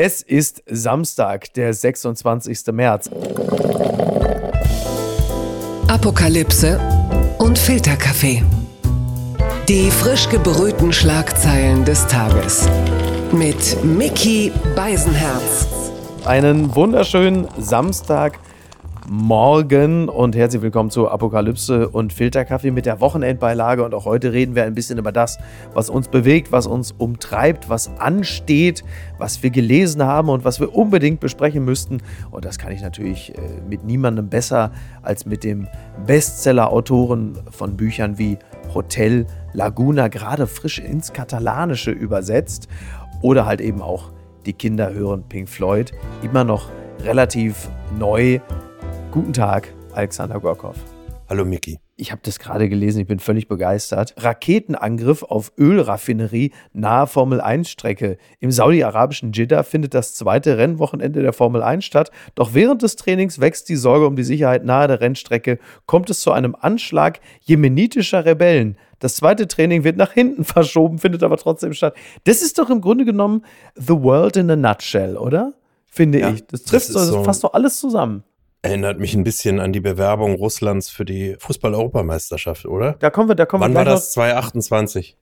Es ist Samstag, der 26. März. Apokalypse und Filterkaffee. Die frisch gebrühten Schlagzeilen des Tages. Mit Mickey Beisenherz. Einen wunderschönen Samstag. Morgen und herzlich willkommen zu Apokalypse und Filterkaffee mit der Wochenendbeilage. Und auch heute reden wir ein bisschen über das, was uns bewegt, was uns umtreibt, was ansteht, was wir gelesen haben und was wir unbedingt besprechen müssten. Und das kann ich natürlich äh, mit niemandem besser als mit dem Bestseller-Autoren von Büchern wie Hotel Laguna, gerade frisch ins Katalanische übersetzt. Oder halt eben auch die Kinder hören Pink Floyd, immer noch relativ neu Guten Tag, Alexander Gorkov. Hallo Miki. Ich habe das gerade gelesen, ich bin völlig begeistert. Raketenangriff auf Ölraffinerie nahe Formel-1-Strecke. Im saudi-arabischen Jeddah findet das zweite Rennwochenende der Formel 1 statt. Doch während des Trainings wächst die Sorge um die Sicherheit nahe der Rennstrecke. Kommt es zu einem Anschlag jemenitischer Rebellen. Das zweite Training wird nach hinten verschoben, findet aber trotzdem statt. Das ist doch im Grunde genommen The World in a Nutshell, oder? Finde ja, ich. Das trifft das so, fast doch alles zusammen. Erinnert mich ein bisschen an die Bewerbung Russlands für die Fußball-Europameisterschaft, oder? Da kommen wir, da kommen Wann wir war das? 2028?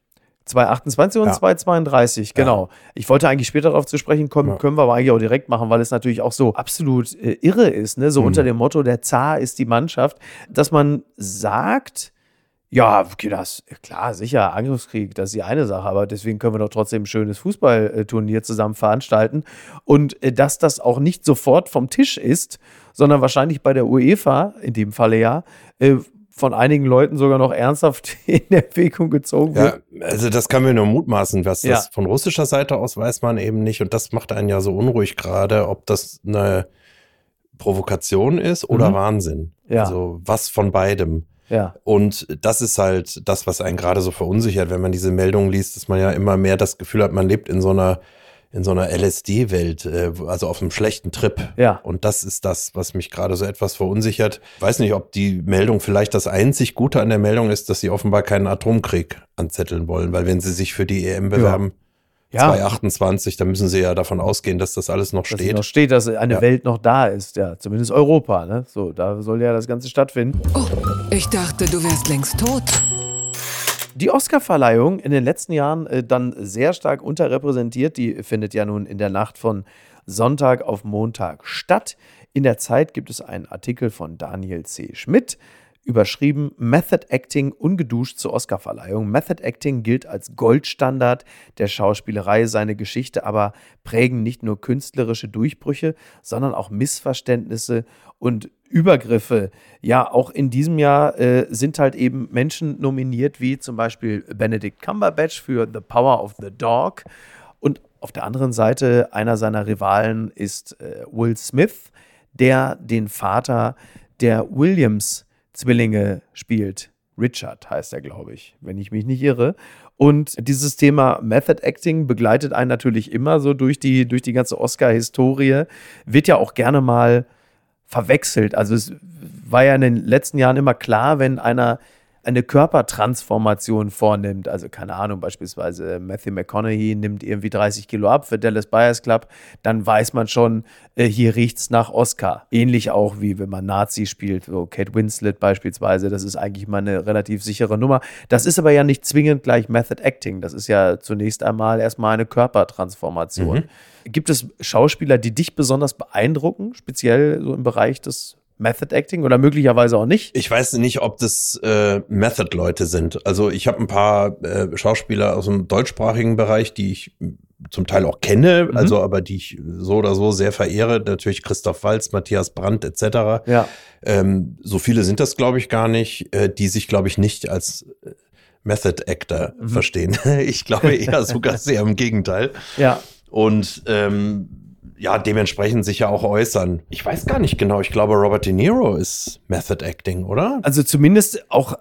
228 und ja. 232, genau. Ja. Ich wollte eigentlich später darauf zu sprechen kommen, ja. können wir aber eigentlich auch direkt machen, weil es natürlich auch so absolut äh, irre ist, ne? so mhm. unter dem Motto, der Zar ist die Mannschaft, dass man sagt, ja, okay, das, klar, sicher, Angriffskrieg, das ist die eine Sache, aber deswegen können wir doch trotzdem ein schönes Fußballturnier zusammen veranstalten. Und äh, dass das auch nicht sofort vom Tisch ist, sondern wahrscheinlich bei der UEFA, in dem Falle ja, äh, von einigen Leuten sogar noch ernsthaft in Erwägung gezogen wird. Ja, also das kann mir nur mutmaßen, was ja. das von russischer Seite aus weiß man eben nicht und das macht einen ja so unruhig gerade, ob das eine Provokation ist oder mhm. Wahnsinn. Ja. Also was von beidem. Ja. Und das ist halt das, was einen gerade so verunsichert, wenn man diese Meldungen liest, dass man ja immer mehr das Gefühl hat, man lebt in so einer in so einer LSD-Welt, äh, also auf einem schlechten Trip. Ja. Und das ist das, was mich gerade so etwas verunsichert. Weiß nicht, ob die Meldung vielleicht das einzig Gute an der Meldung ist, dass sie offenbar keinen Atomkrieg anzetteln wollen, weil wenn sie sich für die EM bewerben, ja. 2028, dann müssen sie ja davon ausgehen, dass das alles noch dass steht. Noch steht, dass eine ja. Welt noch da ist, ja, zumindest Europa, ne? So, da soll ja das Ganze stattfinden. Oh, ich dachte, du wärst längst tot. Die Oscarverleihung in den letzten Jahren äh, dann sehr stark unterrepräsentiert. Die findet ja nun in der Nacht von Sonntag auf Montag statt. In der Zeit gibt es einen Artikel von Daniel C. Schmidt, überschrieben Method Acting ungeduscht zur Oscarverleihung. Method Acting gilt als Goldstandard der Schauspielerei. Seine Geschichte aber prägen nicht nur künstlerische Durchbrüche, sondern auch Missverständnisse und Übergriffe. Ja, auch in diesem Jahr äh, sind halt eben Menschen nominiert, wie zum Beispiel Benedict Cumberbatch für The Power of the Dog. Und auf der anderen Seite einer seiner Rivalen ist äh, Will Smith, der den Vater der Williams Zwillinge spielt. Richard heißt er, glaube ich, wenn ich mich nicht irre. Und dieses Thema Method Acting begleitet einen natürlich immer so durch die, durch die ganze Oscar-Historie. Wird ja auch gerne mal verwechselt. Also es war ja in den letzten Jahren immer klar, wenn einer eine Körpertransformation vornimmt, also keine Ahnung, beispielsweise Matthew McConaughey nimmt irgendwie 30 Kilo ab für Dallas Buyers Club, dann weiß man schon, äh, hier riecht's nach Oscar. Ähnlich auch wie wenn man Nazi spielt, so Kate Winslet beispielsweise, das ist eigentlich mal eine relativ sichere Nummer. Das ist aber ja nicht zwingend gleich Method Acting, das ist ja zunächst einmal erstmal eine Körpertransformation. Mhm. Gibt es Schauspieler, die dich besonders beeindrucken, speziell so im Bereich des Method Acting oder möglicherweise auch nicht? Ich weiß nicht, ob das äh, Method-Leute sind. Also ich habe ein paar äh, Schauspieler aus dem deutschsprachigen Bereich, die ich zum Teil auch kenne, mhm. also aber die ich so oder so sehr verehre. Natürlich Christoph Walz, Matthias Brandt etc. Ja. Ähm, so viele sind das, glaube ich, gar nicht, äh, die sich, glaube ich, nicht als äh, Method Actor mhm. verstehen. ich glaube eher sogar sehr im Gegenteil. Ja. Und ähm, ja, dementsprechend sich ja auch äußern. Ich weiß gar nicht genau. Ich glaube, Robert De Niro ist Method Acting, oder? Also zumindest auch äh,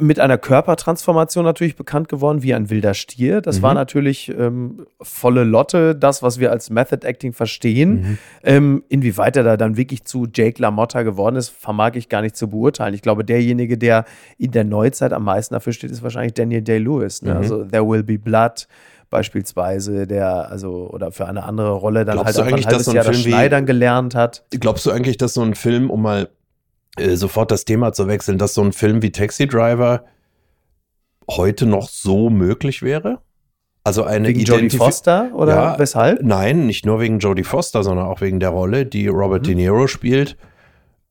mit einer Körpertransformation natürlich bekannt geworden, wie ein wilder Stier. Das mhm. war natürlich ähm, volle Lotte, das, was wir als Method Acting verstehen. Mhm. Ähm, inwieweit er da dann wirklich zu Jake LaMotta geworden ist, vermag ich gar nicht zu beurteilen. Ich glaube, derjenige, der in der Neuzeit am meisten dafür steht, ist wahrscheinlich Daniel Day-Lewis. Ne? Mhm. Also There Will Be Blood beispielsweise, der also oder für eine andere Rolle dann Glaubst halt eigentlich, ein halbes dass so ein Jahr das Film wie- Schneidern gelernt hat. Glaubst du eigentlich, dass so ein Film, um mal äh, sofort das Thema zu wechseln, dass so ein Film wie Taxi Driver heute noch so möglich wäre? Also eine Wegen Jodie Foster oder Ja, weshalb? Nein, nicht nur wegen Jodie Foster, sondern auch wegen der Rolle, die Robert Mhm. De Niro spielt.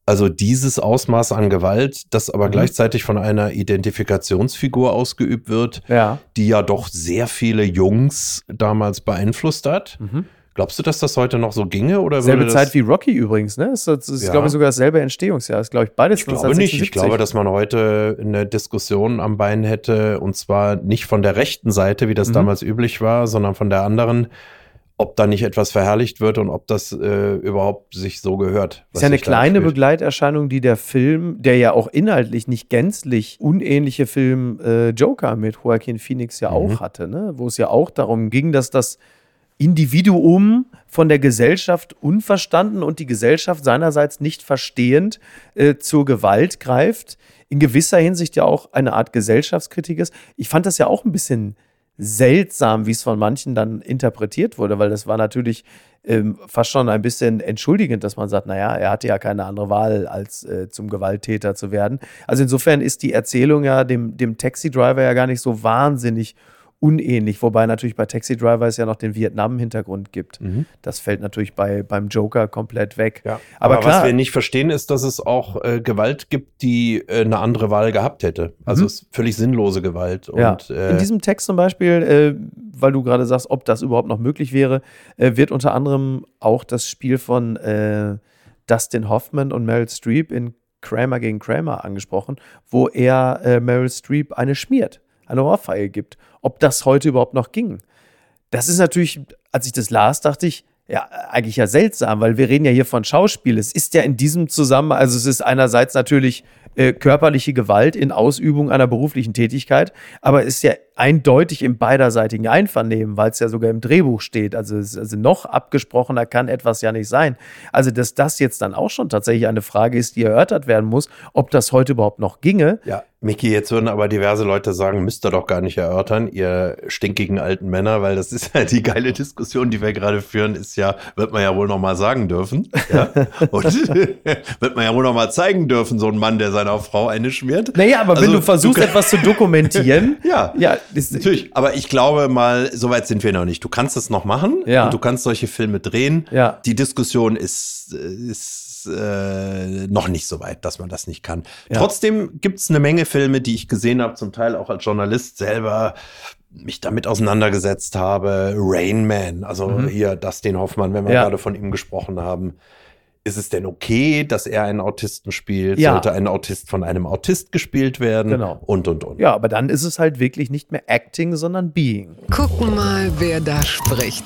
Also dieses Ausmaß an Gewalt, das aber Mhm. gleichzeitig von einer Identifikationsfigur ausgeübt wird, Ja. die ja doch sehr viele Jungs damals beeinflusst hat. Mhm. Glaubst du, dass das heute noch so ginge? Oder Selbe Zeit wie Rocky übrigens, ne? Das ist, ist Ja. glaube ich, sogar dasselbe Entstehungsjahr. Das ist, glaube ich, beides Ich glaube nicht. Ich 1976. glaube, dass man heute eine Diskussion am Bein hätte, und zwar nicht von der rechten Seite, wie das Mhm. damals üblich war, sondern von der anderen, ob da nicht etwas verherrlicht wird und ob das äh, überhaupt sich so gehört. ist ja eine kleine. Begleiterscheinung, die der Film, der ja auch inhaltlich nicht gänzlich unähnliche Film äh, Joker mit Joaquin Phoenix ja Mhm. auch hatte, ne? wo es ja auch darum ging, dass das Individuum von der Gesellschaft unverstanden und die Gesellschaft seinerseits nicht verstehend äh, zur Gewalt greift. In gewisser Hinsicht ja auch eine Art Gesellschaftskritik ist. Ich fand das ja auch ein bisschen seltsam, wie es von manchen dann interpretiert wurde, weil das war natürlich ähm, fast schon ein bisschen entschuldigend, dass man sagt, naja, er hatte ja keine andere Wahl, als äh, zum Gewalttäter zu werden. Also insofern ist die Erzählung ja dem, dem Taxi-Driver ja gar nicht so wahnsinnig unähnlich, wobei natürlich bei Taxi Driver es ja noch den Vietnam-Hintergrund gibt. Das fällt natürlich bei, beim Joker komplett weg. Ja. Aber, Aber, klar, was wir nicht verstehen, ist, dass es auch äh, Gewalt gibt, die äh, eine andere Wahl gehabt hätte. Also es ist völlig sinnlose Gewalt. Mhm. ja. Und, äh, in diesem Text zum Beispiel, äh, weil du gerade sagst, ob das überhaupt noch möglich wäre, äh, wird unter anderem auch das Spiel von Dustin Hoffman und Meryl Streep in Kramer gegen Kramer angesprochen, wo er Meryl Streep eine schmiert, eine Ohrfeige gibt. Ob das heute überhaupt noch ging. Das ist natürlich, als ich das las, dachte ich, ja, eigentlich ja seltsam, weil wir reden ja hier von Schauspiel. Es ist ja in diesem Zusammenhang, also es ist einerseits natürlich äh, körperliche Gewalt in Ausübung einer beruflichen Tätigkeit, aber es ist ja eindeutig im beiderseitigen Einvernehmen, weil es ja sogar im Drehbuch steht. Also, also noch abgesprochener kann etwas ja nicht sein. Also, dass das jetzt dann auch schon tatsächlich eine Frage ist, die erörtert werden muss, ob das heute überhaupt noch ginge. Ja, Miki, jetzt würden aber diverse Leute sagen, müsst ihr doch gar nicht erörtern, ihr stinkigen alten Männer, weil das ist ja die geile Diskussion, die wir gerade führen, ist ja, wird man ja wohl noch mal sagen dürfen. Ja? Und wird man ja wohl noch mal zeigen dürfen, so ein Mann, der seiner Frau eine schmiert. Naja, aber wenn Also, du versuchst, du- etwas zu dokumentieren, Ja. ja, ist, Natürlich, aber ich glaube mal, so weit sind wir noch nicht. Du kannst es noch machen Ja. und du kannst solche Filme drehen. Ja. Die Diskussion ist, äh, ist äh, noch nicht so weit, dass man das nicht kann. Ja. Trotzdem gibt es eine Menge Filme, die ich gesehen habe, zum Teil auch als Journalist selber mich damit auseinandergesetzt habe. Rain Man, also hier Dustin Hoffmann, wenn wir Mhm. Ja. gerade von ihm gesprochen haben. Ist es denn okay, dass er einen Autisten spielt? Ja. Sollte ein Autist von einem Autist gespielt werden? Genau. Und, und, und. ja, aber dann ist es halt wirklich nicht mehr Acting, sondern Being. Gucken mal, wer da spricht.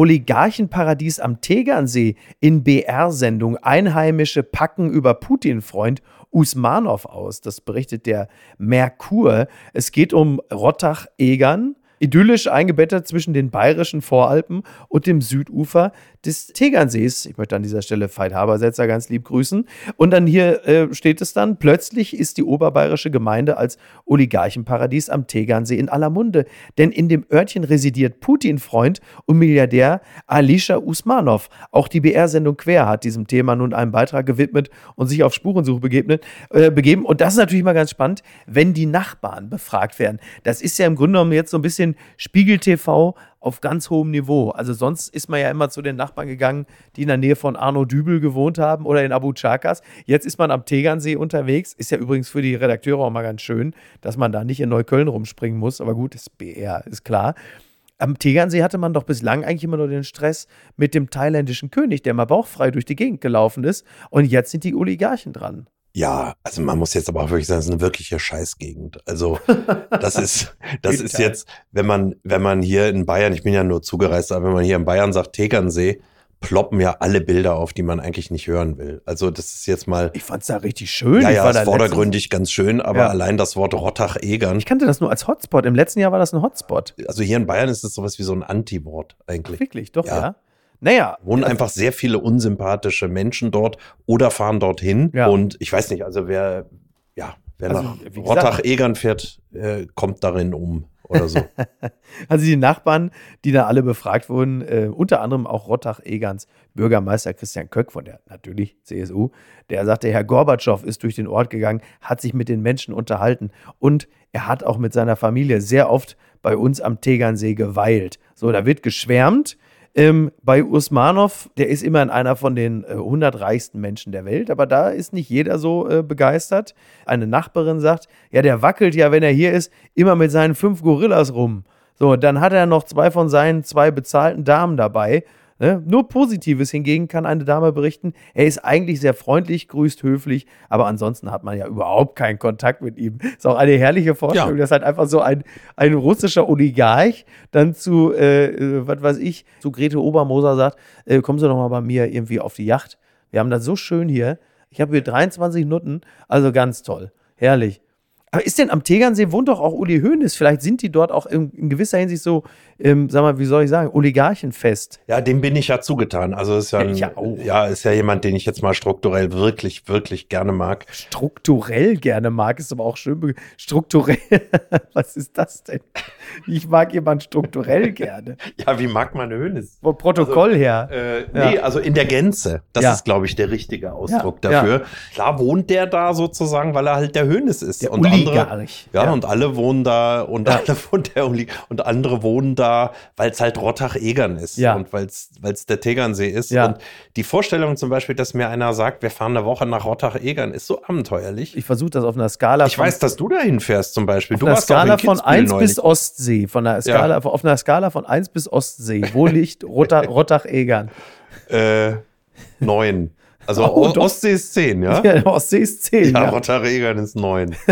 Oligarchenparadies am Tegernsee in BR-Sendung. Einheimische packen über Putin-Freund Usmanov aus. Das berichtet der Merkur. Es geht um Rottach-Egern. Idyllisch eingebettet zwischen den bayerischen Voralpen und dem Südufer des Tegernsees. Ich möchte an dieser Stelle Veit Habersetzer ganz lieb grüßen. Und dann hier äh, steht es dann, plötzlich ist die oberbayerische Gemeinde als Oligarchenparadies am Tegernsee in aller Munde. Denn in dem Örtchen residiert Putin-Freund und Milliardär Alisha Usmanov. Auch die BR-Sendung Quer hat diesem Thema nun einen Beitrag gewidmet und sich auf Spurensuche begegnet, äh, begeben. Und das ist natürlich mal ganz spannend, wenn die Nachbarn befragt werden. Das ist ja im Grunde genommen jetzt so ein bisschen Spiegel TV auf ganz hohem Niveau. Also sonst ist man ja immer zu den Nachbarn gegangen, die in der Nähe von Arno Dübel gewohnt haben oder in Abu Chakas. Jetzt ist man am Tegernsee unterwegs. Ist ja übrigens für die Redakteure auch mal ganz schön, dass man da nicht in Neukölln rumspringen muss. Aber gut, ist BR, ist klar. Am Tegernsee hatte man doch bislang eigentlich immer nur den Stress mit dem thailändischen König, der mal bauchfrei durch die Gegend gelaufen ist. Und jetzt sind die Oligarchen dran. Ja, also man muss jetzt aber auch wirklich sagen, es ist eine wirkliche Scheißgegend. Also das ist, das ist jetzt, wenn man, wenn man hier in Bayern, ich bin ja nur zugereist, aber wenn man hier in Bayern sagt Tegernsee, ploppen ja alle Bilder auf, die man eigentlich nicht hören will. Also das ist jetzt mal, Ich fand's da richtig schön. ja, ja, war ist da vordergründig ganz schön, aber Ja. allein das Wort Rottach-Egern, Ich kannte das nur als Hotspot. Im letzten Jahr war das ein Hotspot. also hier in Bayern ist es sowas wie so ein Anti-Wort eigentlich. Wirklich, doch, ja. Ja. Naja. Wohnen einfach sehr viele unsympathische Menschen dort oder fahren dorthin. Ja. Und ich weiß nicht, also wer, ja, wer Also, nach Rottach-Egern fährt, äh, kommt darin um. oder so. also die Nachbarn, die da alle befragt wurden, äh, unter anderem auch Rottach-Egerns Bürgermeister Christian Köck von der natürlich CSU, der sagte, Herr Gorbatschow ist durch den Ort gegangen, hat sich mit den Menschen unterhalten und er hat auch mit seiner Familie sehr oft bei uns am Tegernsee geweilt. So, da wird geschwärmt. Ähm, bei Usmanov, der ist immerhin einer von den äh, 100 reichsten Menschen der Welt, aber da ist nicht jeder so äh, begeistert. Eine Nachbarin sagt, ja, der wackelt ja, wenn er hier ist, immer mit seinen fünf Gorillas rum. So, dann hat er noch zwei von seinen zwei bezahlten Damen dabei. Ne? Nur Positives hingegen kann eine Dame berichten. Er ist eigentlich sehr freundlich, grüßt höflich, aber ansonsten hat man ja überhaupt keinen Kontakt mit ihm. Ist auch eine herrliche Vorstellung, ja. dass halt einfach so ein, ein russischer Oligarch dann zu, äh, äh, was weiß ich, zu Grete Obermoser sagt, äh, kommen Sie doch mal bei mir irgendwie auf die Yacht. Wir haben das so schön hier. Ich habe hier 23 Nutten, also ganz toll. Herrlich. Aber ist denn am Tegernsee wohnt doch auch Uli Hoeneß? Vielleicht sind die dort auch in, in gewisser Hinsicht so, ähm, sag mal, wie soll ich sagen, Oligarchenfest. Ja, dem bin ich ja zugetan. Also ist ja, ein, ja, ja, ist ja jemand, den ich jetzt mal strukturell wirklich, wirklich gerne mag. Strukturell gerne mag, ist aber auch schön. Strukturell, was ist das denn? Ich mag jemanden strukturell gerne. ja, wie mag man Hoeneß? Vom Protokoll also, her. Äh, nee, ja. also in der Gänze. Das ja. ist, glaube ich, der richtige Ausdruck dafür. Klar wohnt der da sozusagen, weil er halt der Hoeneß ist. Der und Uli andere, ja, und alle wohnen da und alle von der Uli und andere wohnen da, weil es halt Rottach-Egern ist ja. und weil es der Tegernsee ist. Ja. Und die Vorstellung zum Beispiel, dass mir einer sagt, wir fahren eine Woche nach Rottach-Egern, ist so abenteuerlich. Ich versuche das auf einer Skala. Ich weiß, dass du dahin fährst zum Beispiel. Auf du einer Skala von 1 bis Ostsee, von der Skala, auf einer Skala von 1 bis Ostsee. Wo liegt Rottach-Egern? äh, 9. Also oh, Ostsee ist 10, ja? Ja, Ostsee ist 10. Ja, ja. Rotterdam ist 9.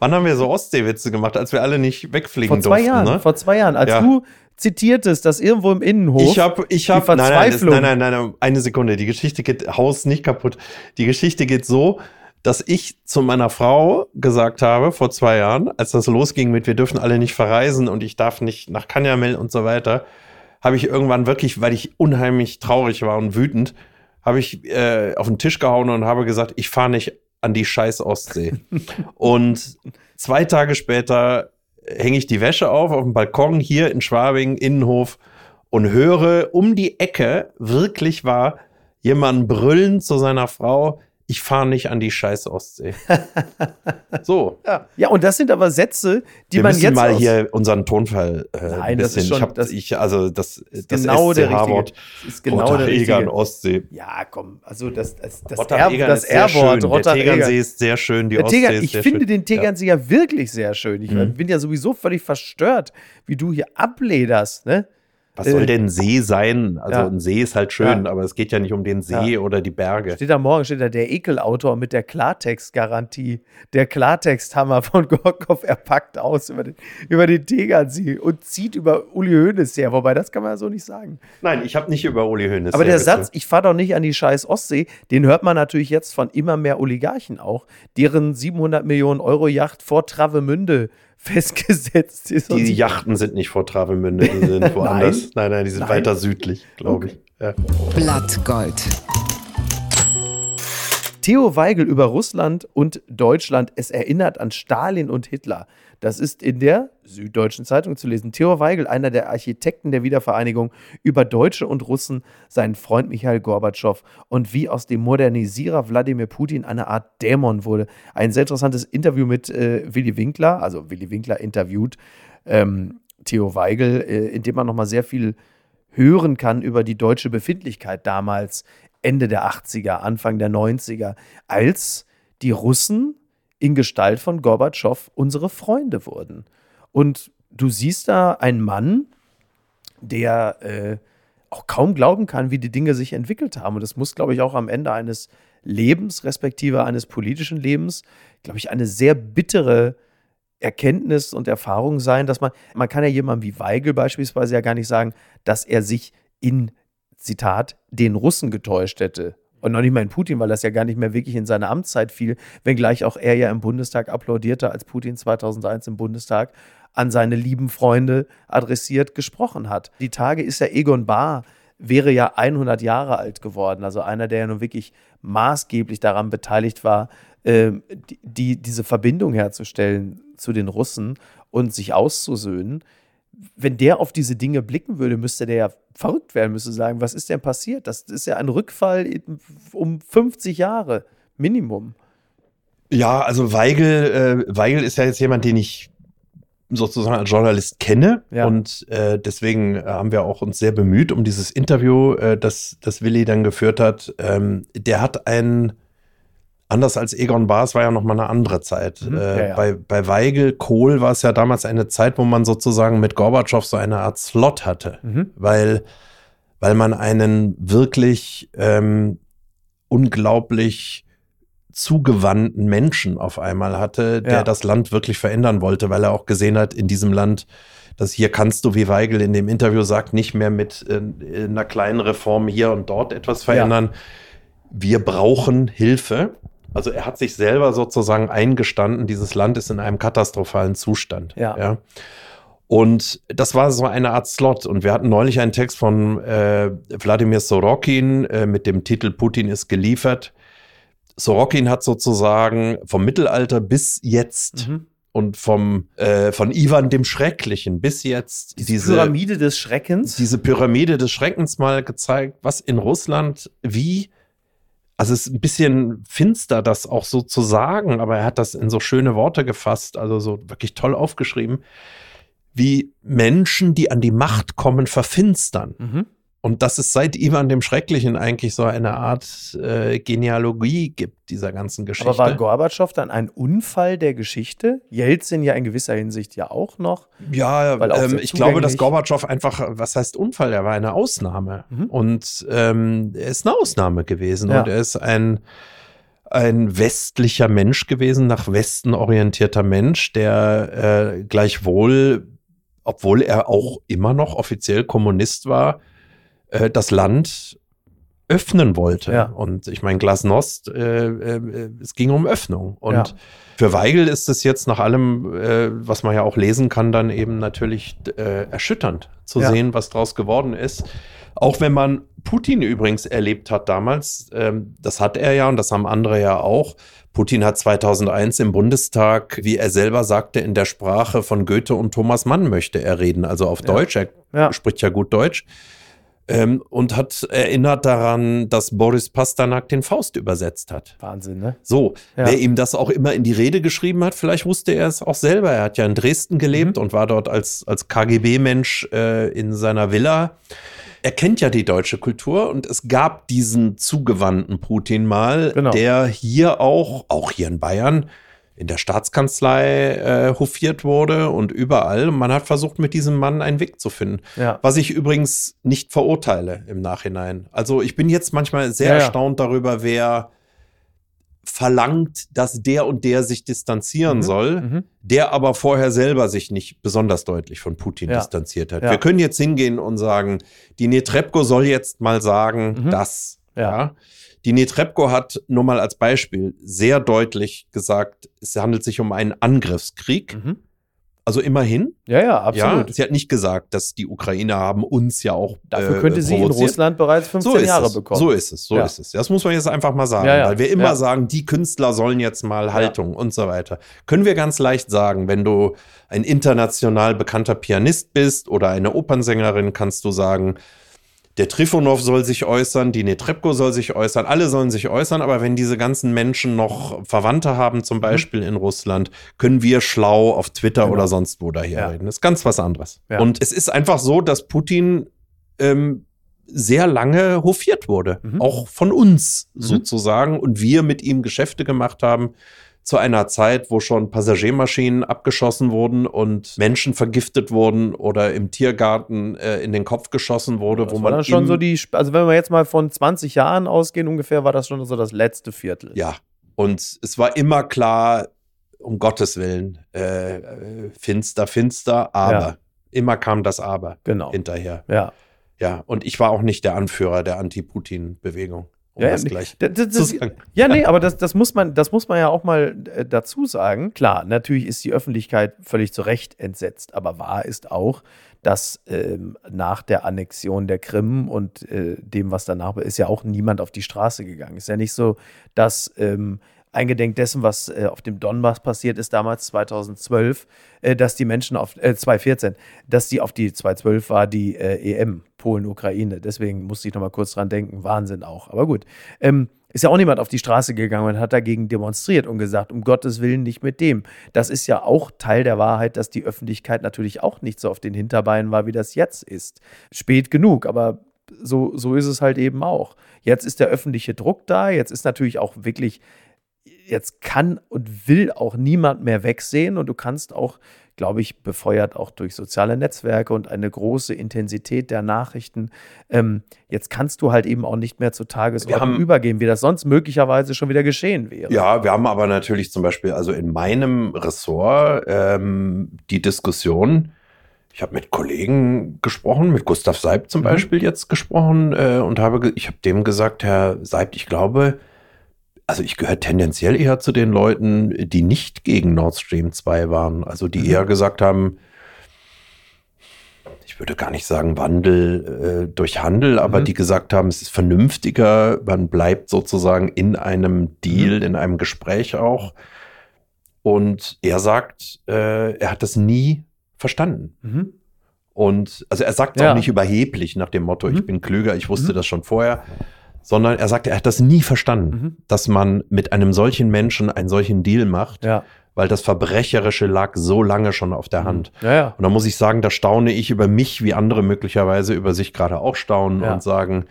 Wann haben wir so Ostseewitze gemacht, als wir alle nicht wegfliegen vor zwei durften? Jahren, ne? Vor zwei Jahren, als ja. du zitiertest, dass irgendwo im Innenhof. Ich habe, ich habe, nein, nein, nein, nein, nein, nein, eine Sekunde. Die Geschichte geht, Haus nicht kaputt. Die Geschichte geht so, dass ich zu meiner Frau gesagt habe vor zwei Jahren, als das losging mit, wir dürfen alle nicht verreisen und ich darf nicht nach Kanyamel und so weiter, habe ich irgendwann wirklich, weil ich unheimlich traurig war und wütend, habe ich äh, auf den Tisch gehauen und habe gesagt, ich fahre nicht an die scheiß Ostsee. und zwei Tage später hänge ich die Wäsche auf auf dem Balkon hier in Schwabing, Innenhof und höre um die Ecke, wirklich war, jemand brüllen zu seiner Frau, ich fahre nicht an die scheiß Ostsee. so. Ja. ja, und das sind aber Sätze, die Wir man jetzt mal hier unseren Tonfall äh, Nein, ein bisschen. Das ist schon, ich hab, das, ich, also das, das genau der richtige. ist genau der richtige. Ostsee. Ja, komm, also das das das, R, das R-Wort Der Tegernsee ist sehr schön, die Ostsee Teger, Ich finde schön. den Tegernsee ja. ja wirklich sehr schön. Ich mhm. bin ja sowieso völlig verstört, wie du hier ablederst, ne? Was soll äh, denn See sein? Also ja. ein See ist halt schön, ja. aber es geht ja nicht um den See ja. oder die Berge. Steht da morgen, steht da der Ekelautor mit der Klartext-Garantie. Der Klartexthammer von Gorkov, er packt aus über den, über den Tegernsee und zieht über Uli Hoeneß her. Wobei, das kann man ja so nicht sagen. Nein, ich habe nicht über Uli Hoeneß Aber der bitte. Satz, ich fahre doch nicht an die scheiß Ostsee, den hört man natürlich jetzt von immer mehr Oligarchen auch, deren 700 Millionen Euro Yacht vor Travemünde festgesetzt ist. Die Yachten sind nicht vor Travemünde, die sind woanders. nein. nein, nein, die sind nein. weiter südlich, glaube okay. ich. Ja. Blattgold. Theo Weigel über Russland und Deutschland. Es erinnert an Stalin und Hitler. Das ist in der Süddeutschen Zeitung zu lesen. Theo Weigel, einer der Architekten der Wiedervereinigung, über Deutsche und Russen, seinen Freund Michael Gorbatschow und wie aus dem Modernisierer Wladimir Putin eine Art Dämon wurde. Ein sehr interessantes Interview mit äh, Willy Winkler, also Willy Winkler interviewt ähm, Theo Weigel, äh, in dem man nochmal sehr viel hören kann über die deutsche Befindlichkeit damals, Ende der 80er, Anfang der 90er, als die Russen in Gestalt von Gorbatschow unsere Freunde wurden. Und du siehst da einen Mann, der äh, auch kaum glauben kann, wie die Dinge sich entwickelt haben. Und das muss, glaube ich, auch am Ende eines Lebens, respektive eines politischen Lebens, glaube ich, eine sehr bittere Erkenntnis und Erfahrung sein, dass man, man kann ja jemandem wie Weigel beispielsweise ja gar nicht sagen, dass er sich in, Zitat, den Russen getäuscht hätte. Und noch nicht mal in Putin, weil das ja gar nicht mehr wirklich in seine Amtszeit fiel, wenngleich auch er ja im Bundestag applaudierte, als Putin 2001 im Bundestag an seine lieben Freunde adressiert gesprochen hat. Die Tage ist ja Egon Bahr, wäre ja 100 Jahre alt geworden, also einer, der ja nun wirklich maßgeblich daran beteiligt war, die, die, diese Verbindung herzustellen zu den Russen und sich auszusöhnen, wenn der auf diese Dinge blicken würde, müsste der ja verrückt werden, müsste sagen, was ist denn passiert? Das ist ja ein Rückfall um 50 Jahre Minimum. Ja, also Weigel, äh, Weigel ist ja jetzt jemand, den ich sozusagen als Journalist kenne ja. und äh, deswegen äh, haben wir auch uns sehr bemüht um dieses Interview, äh, das, das Willi dann geführt hat. Ähm, der hat ein anders als Egon Bahr, war ja noch mal eine andere Zeit. Mhm, äh, ja, ja. Bei, bei Weigel, Kohl war es ja damals eine Zeit, wo man sozusagen mit Gorbatschow so eine Art Slot hatte, mhm. weil, weil man einen wirklich ähm, unglaublich zugewandten Menschen auf einmal hatte, der ja. das Land wirklich verändern wollte, weil er auch gesehen hat, in diesem Land, dass hier kannst du, wie Weigel in dem Interview sagt, nicht mehr mit äh, einer kleinen Reform hier und dort etwas verändern. Wir brauchen Hilfe. Also er hat sich selber sozusagen eingestanden, dieses Land ist in einem katastrophalen Zustand. Ja. ja. Und das war so eine Art Slot. Und wir hatten neulich einen Text von äh, Wladimir Sorokin äh, mit dem Titel Putin ist geliefert. Sorokin hat sozusagen vom Mittelalter bis jetzt mhm. und vom äh, von Ivan dem Schrecklichen bis jetzt diese, diese Pyramide des Schreckens. Diese Pyramide des Schreckens mal gezeigt, was in Russland wie also es ist ein bisschen finster, das auch so zu sagen, aber er hat das in so schöne Worte gefasst, also so wirklich toll aufgeschrieben, wie Menschen, die an die Macht kommen, verfinstern. Mhm. Und dass es seit Ivan dem Schrecklichen eigentlich so eine Art äh, Genealogie gibt, dieser ganzen Geschichte. Aber war Gorbatschow dann ein Unfall der Geschichte? Jelzin ja in gewisser Hinsicht ja auch noch. Ja, ähm, ich glaube, dass Gorbatschow einfach, was heißt Unfall? Er war eine Ausnahme. Mhm. Und ähm, er ist eine Ausnahme gewesen. Ja. Und er ist ein, ein westlicher Mensch gewesen, nach Westen orientierter Mensch, der äh, gleichwohl, obwohl er auch immer noch offiziell Kommunist war, äh, das Land öffnen wollte. Ja. Und ich meine, Glasnost, äh, äh, es ging um Öffnung. Und ja. für Weigel ist es jetzt nach allem, äh, was man ja auch lesen kann, dann eben natürlich äh, erschütternd zu ja. sehen, was draus geworden ist. Auch wenn man Putin übrigens erlebt hat damals, ähm, das hat er ja und das haben andere ja auch. Putin hat 2001 im Bundestag, wie er selber sagte, in der Sprache von Goethe und Thomas Mann möchte er reden, also auf Deutsch. Er spricht ja gut Deutsch ähm, und hat erinnert daran, dass Boris Pasternak den Faust übersetzt hat. Wahnsinn, ne? So, ja. wer ihm das auch immer in die Rede geschrieben hat, vielleicht wusste er es auch selber. Er hat ja in Dresden gelebt mhm. und war dort als, als KGB-Mensch äh, in seiner Villa. Er kennt ja die deutsche Kultur und es gab diesen zugewandten Putin mal, genau. der hier auch, auch hier in Bayern, in der Staatskanzlei äh, hofiert wurde und überall. Man hat versucht, mit diesem Mann einen Weg zu finden. Ja. Was ich übrigens nicht verurteile im Nachhinein. Also ich bin jetzt manchmal sehr ja, erstaunt darüber, wer verlangt, dass der und der sich distanzieren mhm. soll, mhm. der aber vorher selber sich nicht besonders deutlich von Putin distanziert hat. Wir können jetzt hingehen und sagen, die Netrebko soll jetzt mal sagen, mhm. dass. ja. Die Netrebko hat nur mal als Beispiel sehr deutlich gesagt, es handelt sich um einen Angriffskrieg. Mhm. Also immerhin. Ja, ja, absolut. Ja, sie hat nicht gesagt, dass die Ukrainer haben uns ja auch. Dafür äh, könnte sie in Russland bereits 15 so Jahre es. bekommen. So ist es, so ja. ist es. Das muss man jetzt einfach mal sagen, ja, weil wir immer sagen, die Künstler sollen jetzt mal Haltung und so weiter. Können wir ganz leicht sagen, wenn du ein international bekannter Pianist bist oder eine Opernsängerin, kannst du sagen, der Trifonov soll sich äußern, die Netrebko soll sich äußern, alle sollen sich äußern, aber wenn diese ganzen Menschen noch Verwandte haben, zum mhm. Beispiel mhm. in Russland, können wir schlau auf Twitter genau. oder sonst wo daherreden. Ja. Das ist ganz was anderes. Ja. Und es ist einfach so, dass Putin ähm, sehr lange hofiert wurde, mhm. auch von uns mhm. sozusagen, und wir mit ihm Geschäfte gemacht haben zu einer Zeit, wo schon Passagiermaschinen abgeschossen wurden und Menschen vergiftet wurden oder im Tiergarten äh, in den Kopf geschossen wurde, das wo man schon so die, also wenn wir jetzt mal von 20 Jahren ausgehen ungefähr, war das schon so das letzte Viertel. Ja, und es war immer klar, um Gottes Willen, äh, finster, finster, aber ja. immer kam das Aber genau. hinterher. Ja. Ja, und ich war auch nicht der Anführer der Anti-Putin-Bewegung. Um ja, das gleich das, das, zu sagen. Ja, nee, aber das, das, muss man, das muss man ja auch mal äh, dazu sagen. Klar, natürlich ist die Öffentlichkeit völlig zu Recht entsetzt, aber wahr ist auch, dass ähm, nach der Annexion der Krim und äh, dem, was danach ist ja auch niemand auf die Straße gegangen. Ist ja nicht so, dass ähm, eingedenk dessen, was äh, auf dem Donbass passiert ist damals 2012, äh, dass die Menschen auf äh, 2014, dass die auf die 2012 war die äh, EM Polen Ukraine. Deswegen musste ich noch mal kurz dran denken. Wahnsinn auch. Aber gut. Ähm, ist ja auch niemand auf die Straße gegangen und hat dagegen demonstriert und gesagt, um Gottes Willen nicht mit dem. Das ist ja auch Teil der Wahrheit, dass die Öffentlichkeit natürlich auch nicht so auf den Hinterbeinen war, wie das jetzt ist. Spät genug, aber so, so ist es halt eben auch. Jetzt ist der öffentliche Druck da, jetzt ist natürlich auch wirklich, jetzt kann und will auch niemand mehr wegsehen und du kannst auch glaube ich, befeuert auch durch soziale Netzwerke und eine große Intensität der Nachrichten. Ähm, jetzt kannst du halt eben auch nicht mehr zur Tagesordnung übergehen, wie das sonst möglicherweise schon wieder geschehen wäre. Ja, wir haben aber natürlich zum Beispiel, also in meinem Ressort, ähm, die Diskussion, ich habe mit Kollegen gesprochen, mit Gustav Seib zum mhm. Beispiel jetzt gesprochen äh, und habe, ich habe dem gesagt, Herr Seib, ich glaube, also ich gehöre tendenziell eher zu den Leuten, die nicht gegen Nord Stream 2 waren. Also die mhm. eher gesagt haben, ich würde gar nicht sagen Wandel äh, durch Handel, aber mhm. die gesagt haben, es ist vernünftiger, man bleibt sozusagen in einem Deal, mhm. in einem Gespräch auch. Und er sagt, äh, er hat das nie verstanden. Mhm. Und also er sagt ja. auch nicht überheblich nach dem Motto, ich mhm. bin klüger, ich wusste mhm. das schon vorher sondern er sagte, er hat das nie verstanden, mhm. dass man mit einem solchen Menschen einen solchen Deal macht, ja. weil das Verbrecherische lag so lange schon auf der mhm. Hand. Ja, ja. Und da muss ich sagen, da staune ich über mich, wie andere möglicherweise über sich gerade auch staunen und sagen,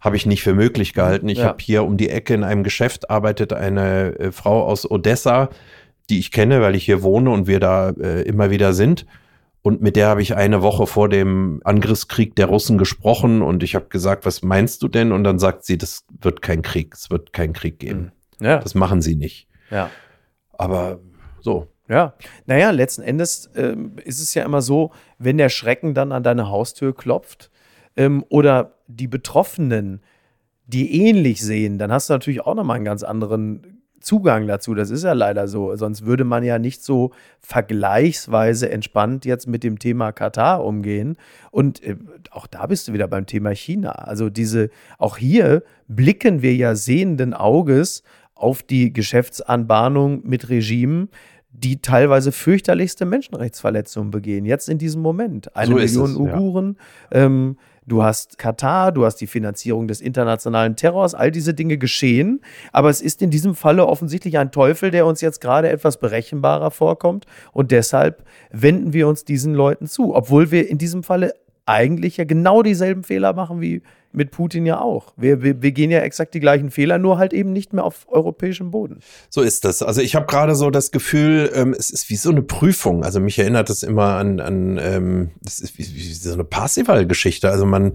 habe ich nicht für möglich gehalten. Ich habe hier um die Ecke in einem Geschäft arbeitet eine äh, Frau aus Odessa, die ich kenne, weil ich hier wohne und wir da äh, immer wieder sind. Und mit der habe ich eine Woche vor dem Angriffskrieg der Russen gesprochen und ich habe gesagt, was meinst du denn? Und dann sagt sie, das wird kein Krieg, es wird keinen Krieg geben. Hm. Ja. Das machen sie nicht. Ja. Aber so. Ja, naja, letzten Endes ähm, ist es ja immer so, wenn der Schrecken dann an deine Haustür klopft ähm, oder die Betroffenen die ähnlich sehen, dann hast du natürlich auch nochmal einen ganz anderen Zugang dazu. Das ist ja leider so. Sonst würde man ja nicht so vergleichsweise entspannt jetzt mit dem Thema Katar umgehen. Und äh, auch da bist du wieder beim Thema China. Also diese, auch hier blicken wir ja sehenden Auges auf die Geschäftsanbahnung mit Regimen, die teilweise fürchterlichste Menschenrechtsverletzungen begehen, jetzt in diesem Moment. Eine so Million es, Uiguren, ja. ähm, du hast Katar, du hast die Finanzierung des internationalen Terrors, all diese Dinge geschehen. Aber es ist in diesem Falle offensichtlich ein Teufel, der uns jetzt gerade etwas berechenbarer vorkommt. Und deshalb wenden wir uns diesen Leuten zu, obwohl wir in diesem Falle eigentlich ja genau dieselben Fehler machen wie mit Putin ja auch. Wir, wir, wir gehen ja exakt die gleichen Fehler, nur halt eben nicht mehr auf europäischem Boden. So ist das. Also ich habe gerade so das Gefühl, ähm, es ist wie so eine Prüfung. Also mich erinnert das immer an, an ähm, das ist wie, wie so eine Parsival-Geschichte. Also man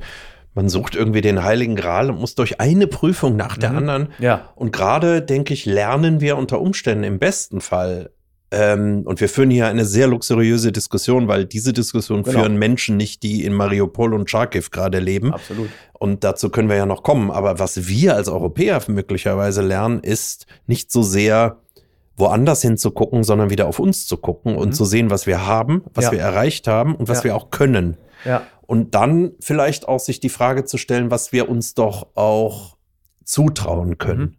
man sucht irgendwie den Heiligen Gral und muss durch eine Prüfung nach der mhm. anderen. Ja. Und gerade, denke ich, lernen wir unter Umständen im besten Fall ähm, und wir führen hier eine sehr luxuriöse Diskussion, weil diese Diskussion genau. führen Menschen nicht, die in Mariupol und Charkiw gerade leben. Absolut. Und dazu können wir ja noch kommen. Aber was wir als Europäer möglicherweise lernen, ist nicht so sehr woanders hinzugucken, sondern wieder auf uns zu gucken und mhm. zu sehen, was wir haben, was ja. wir erreicht haben und was ja. wir auch können. Ja. Und dann vielleicht auch sich die Frage zu stellen, was wir uns doch auch zutrauen können. Mhm.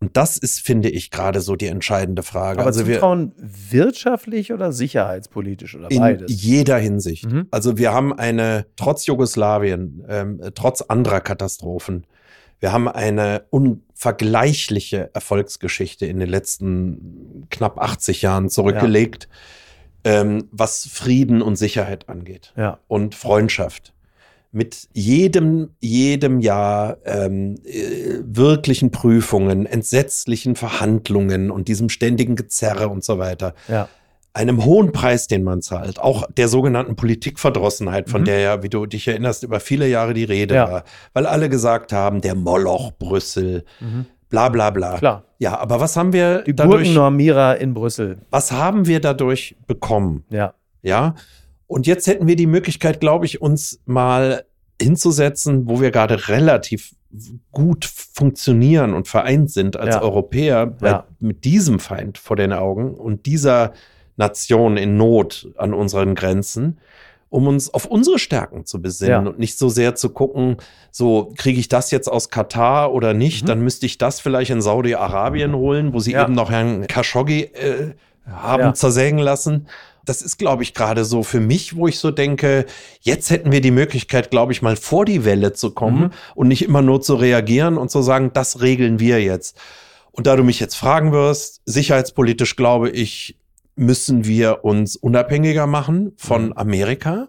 Und das ist, finde ich, gerade so die entscheidende Frage. Aber also Zutrauen wir, wirtschaftlich oder sicherheitspolitisch oder beides? In jeder Hinsicht. Mhm. Also wir haben eine, trotz Jugoslawien, ähm, trotz anderer Katastrophen, wir haben eine unvergleichliche Erfolgsgeschichte in den letzten knapp 80 Jahren zurückgelegt, ja. ähm, was Frieden und Sicherheit angeht ja. und Freundschaft mit jedem, jedem Jahr ähm, äh, wirklichen Prüfungen, entsetzlichen Verhandlungen und diesem ständigen Gezerre und so weiter. Ja. Einem hohen Preis, den man zahlt, auch der sogenannten Politikverdrossenheit, von mhm. der ja, wie du dich erinnerst, über viele Jahre die Rede ja. war, weil alle gesagt haben, der Moloch Brüssel, mhm. bla bla bla. Klar. Ja, aber was haben wir die dadurch? Die Normierer in Brüssel. Was haben wir dadurch bekommen? Ja. Ja. Und jetzt hätten wir die Möglichkeit, glaube ich, uns mal hinzusetzen, wo wir gerade relativ gut funktionieren und vereint sind als ja. Europäer ja. mit diesem Feind vor den Augen und dieser Nation in Not an unseren Grenzen um uns auf unsere Stärken zu besinnen Ja. und nicht so sehr zu gucken, so kriege ich das jetzt aus Katar oder nicht, dann müsste ich das vielleicht in Saudi-Arabien holen, wo sie Mhm. Eben noch Herrn Khashoggi äh, haben zersägen lassen. Das ist, glaube ich, gerade so für mich, wo ich so denke, jetzt hätten wir die Möglichkeit, glaube ich, mal vor die Welle zu kommen Mhm. und nicht immer nur zu reagieren und zu sagen, das regeln wir jetzt. Und da du mich jetzt fragen wirst, sicherheitspolitisch glaube ich, müssen wir uns unabhängiger machen von Amerika.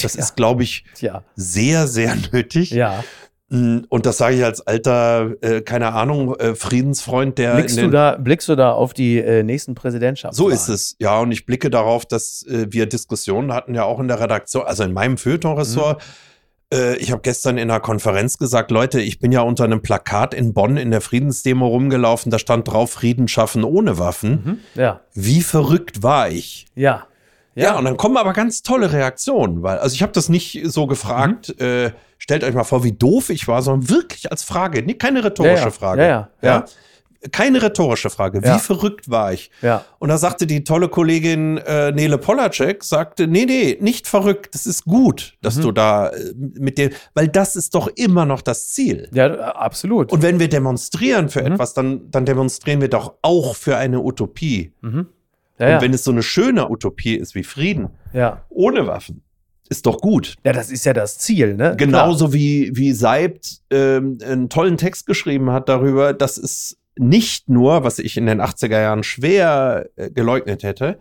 Das Tja. ist, glaube ich, Tja, sehr, sehr nötig. ja. Mm, Und das sage ich als alter, äh, keine Ahnung, äh, Friedensfreund, der Blickst du, da, blickst du da auf die äh, nächsten Präsidentschaften? so ist es, ja. Und ich blicke darauf, dass äh, wir Diskussionen hatten ja auch in der Redaktion, also in meinem Feuilleton-Ressort. Mhm. Äh, ich habe gestern in einer Konferenz gesagt, Leute, ich bin ja unter einem Plakat in Bonn in der Friedensdemo rumgelaufen, da stand drauf, Frieden schaffen ohne Waffen. Mhm. Ja, Wie verrückt war ich? ja. Ja, und dann kommen aber ganz tolle Reaktionen, weil, also ich habe das nicht so gefragt, Mhm. äh, stellt euch mal vor, wie doof ich war, sondern wirklich als Frage, nee, keine rhetorische Ja. Frage. Ja, ja. Keine rhetorische Frage. Wie verrückt war ich? Ja. Und da sagte die tolle Kollegin äh, Nele Polacek, sagte, nee, nee, nicht verrückt, das ist gut, dass Mhm. du da äh, mit dem, weil das ist doch immer noch das Ziel. Ja, absolut. Und wenn wir demonstrieren für Mhm. etwas, dann, dann demonstrieren wir doch auch für eine Utopie. mhm. Ja, Und wenn es so eine schöne Utopie ist wie Frieden, ja. ja. ohne Waffen, ist doch gut. ja, das ist ja das Ziel, ne? Genauso wie, wie Seibt ähm, einen tollen Text geschrieben hat darüber, dass es nicht nur, was ich in den 80er Jahren schwer äh, geleugnet hätte,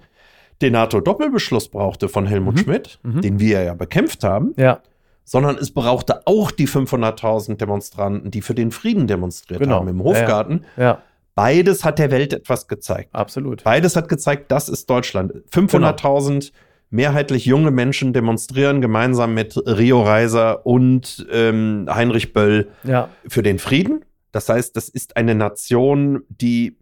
den NATO-Doppelbeschluss brauchte von Helmut Mhm. Schmidt, Mhm. den wir ja bekämpft haben, Klar. Ja, sondern es brauchte auch die 500.000 Demonstranten, die für den Frieden demonstriert Genau. haben im Hofgarten. ja, Beides hat der Welt etwas gezeigt. absolut. Beides hat gezeigt, das ist Deutschland. 500.000 mehrheitlich junge Menschen demonstrieren gemeinsam mit Rio Reiser und ähm, Heinrich Böll Ja, für den Frieden. Das heißt, das ist eine Nation, die,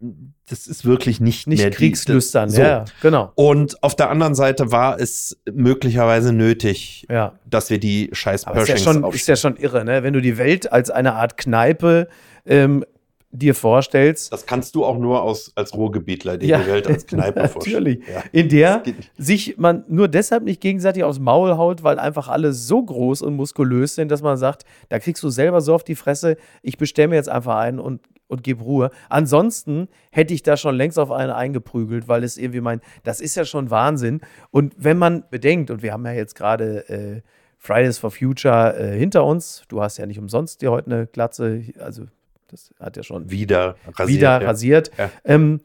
das ist wirklich nicht, nicht mehr kriegslüstern. So. Ja, genau. Und auf der anderen Seite war es möglicherweise nötig, Ja. dass wir die scheiß Aber ist ja, Pershings schon, ist ja schon irre, ne? Wenn du die Welt als eine Art Kneipe ähm, dir vorstellst, Das kannst du auch nur aus, als Ruhrgebietler, die Ja. die Welt als Kneipe vorstellen. Natürlich. Ja. in der sich man nur deshalb nicht gegenseitig aufs Maul haut, weil einfach alle so groß und muskulös sind, dass man sagt, da kriegst du selber so auf die Fresse, ich bestelle mir jetzt einfach einen und, und gebe Ruhe. Ansonsten hätte ich da schon längst auf einen eingeprügelt, weil es irgendwie mein, das ist ja schon Wahnsinn. Und wenn man bedenkt, und wir haben ja jetzt gerade äh, Fridays for Future äh, hinter uns, du hast ja nicht umsonst dir heute eine Glatze, also das hat ja schon Wieder rasiert. wieder ja. rasiert, Ja. ähm,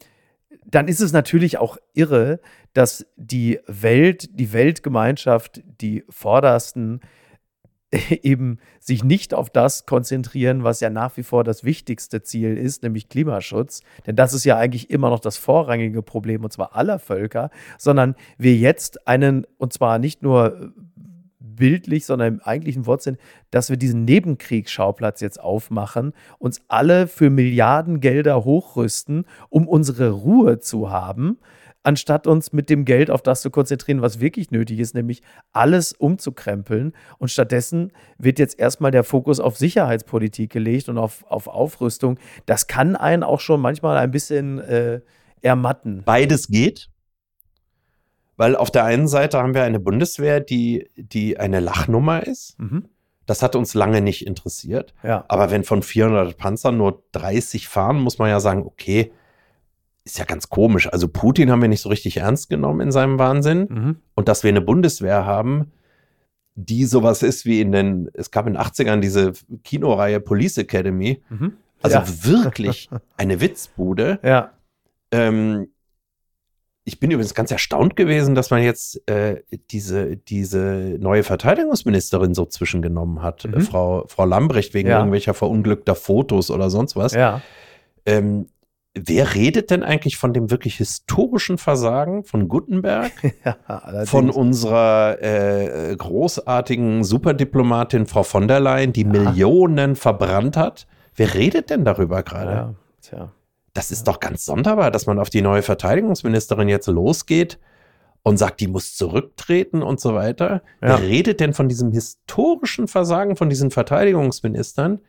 dann ist es natürlich auch irre, dass die Welt, die Weltgemeinschaft, die Vordersten eben sich nicht auf das konzentrieren, was ja nach wie vor das wichtigste Ziel ist, nämlich Klimaschutz. Denn das ist ja eigentlich immer noch das vorrangige Problem, und zwar aller Völker, sondern wir jetzt einen, und zwar nicht nur bildlich, sondern im eigentlichen Wortsinn, dass wir diesen Nebenkriegsschauplatz jetzt aufmachen, uns alle für Milliardengelder hochrüsten, um unsere Ruhe zu haben, anstatt uns mit dem Geld auf das zu konzentrieren, was wirklich nötig ist, nämlich alles umzukrempeln. Und stattdessen wird jetzt erstmal der Fokus auf Sicherheitspolitik gelegt und auf, auf Aufrüstung. Das kann einen auch schon manchmal ein bisschen äh, ermatten. Beides geht. Weil auf der einen Seite haben wir eine Bundeswehr, die, die eine Lachnummer ist. Mhm. Das hat uns lange nicht interessiert. Ja. Aber wenn von 400 Panzern nur 30 fahren, muss man ja sagen, okay, ist ja ganz komisch. Also Putin haben wir nicht so richtig ernst genommen in seinem Wahnsinn. Mhm. Und dass wir eine Bundeswehr haben, die sowas ist wie in den, es gab in den 80ern diese Kinoreihe Police Academy. Mhm. Also ja. wirklich eine Witzbude. Ja. Ähm, ich bin übrigens ganz erstaunt gewesen, dass man jetzt äh, diese, diese neue Verteidigungsministerin so zwischengenommen hat, Mhm. äh, Frau, Frau Lambrecht, wegen Ja. irgendwelcher verunglückter Fotos oder sonst was. Ja. Ähm, wer redet denn eigentlich von dem wirklich historischen Versagen von Gutenberg, ja von unserer äh, großartigen Superdiplomatin Frau von der Leyen, die Millionen verbrannt hat? Wer redet denn darüber gerade? Ja, tja. Das ist doch ganz sonderbar, dass man auf die neue Verteidigungsministerin jetzt losgeht und sagt, die muss zurücktreten und so weiter. Ja. Wer redet denn von diesem historischen Versagen von diesen Verteidigungsministern,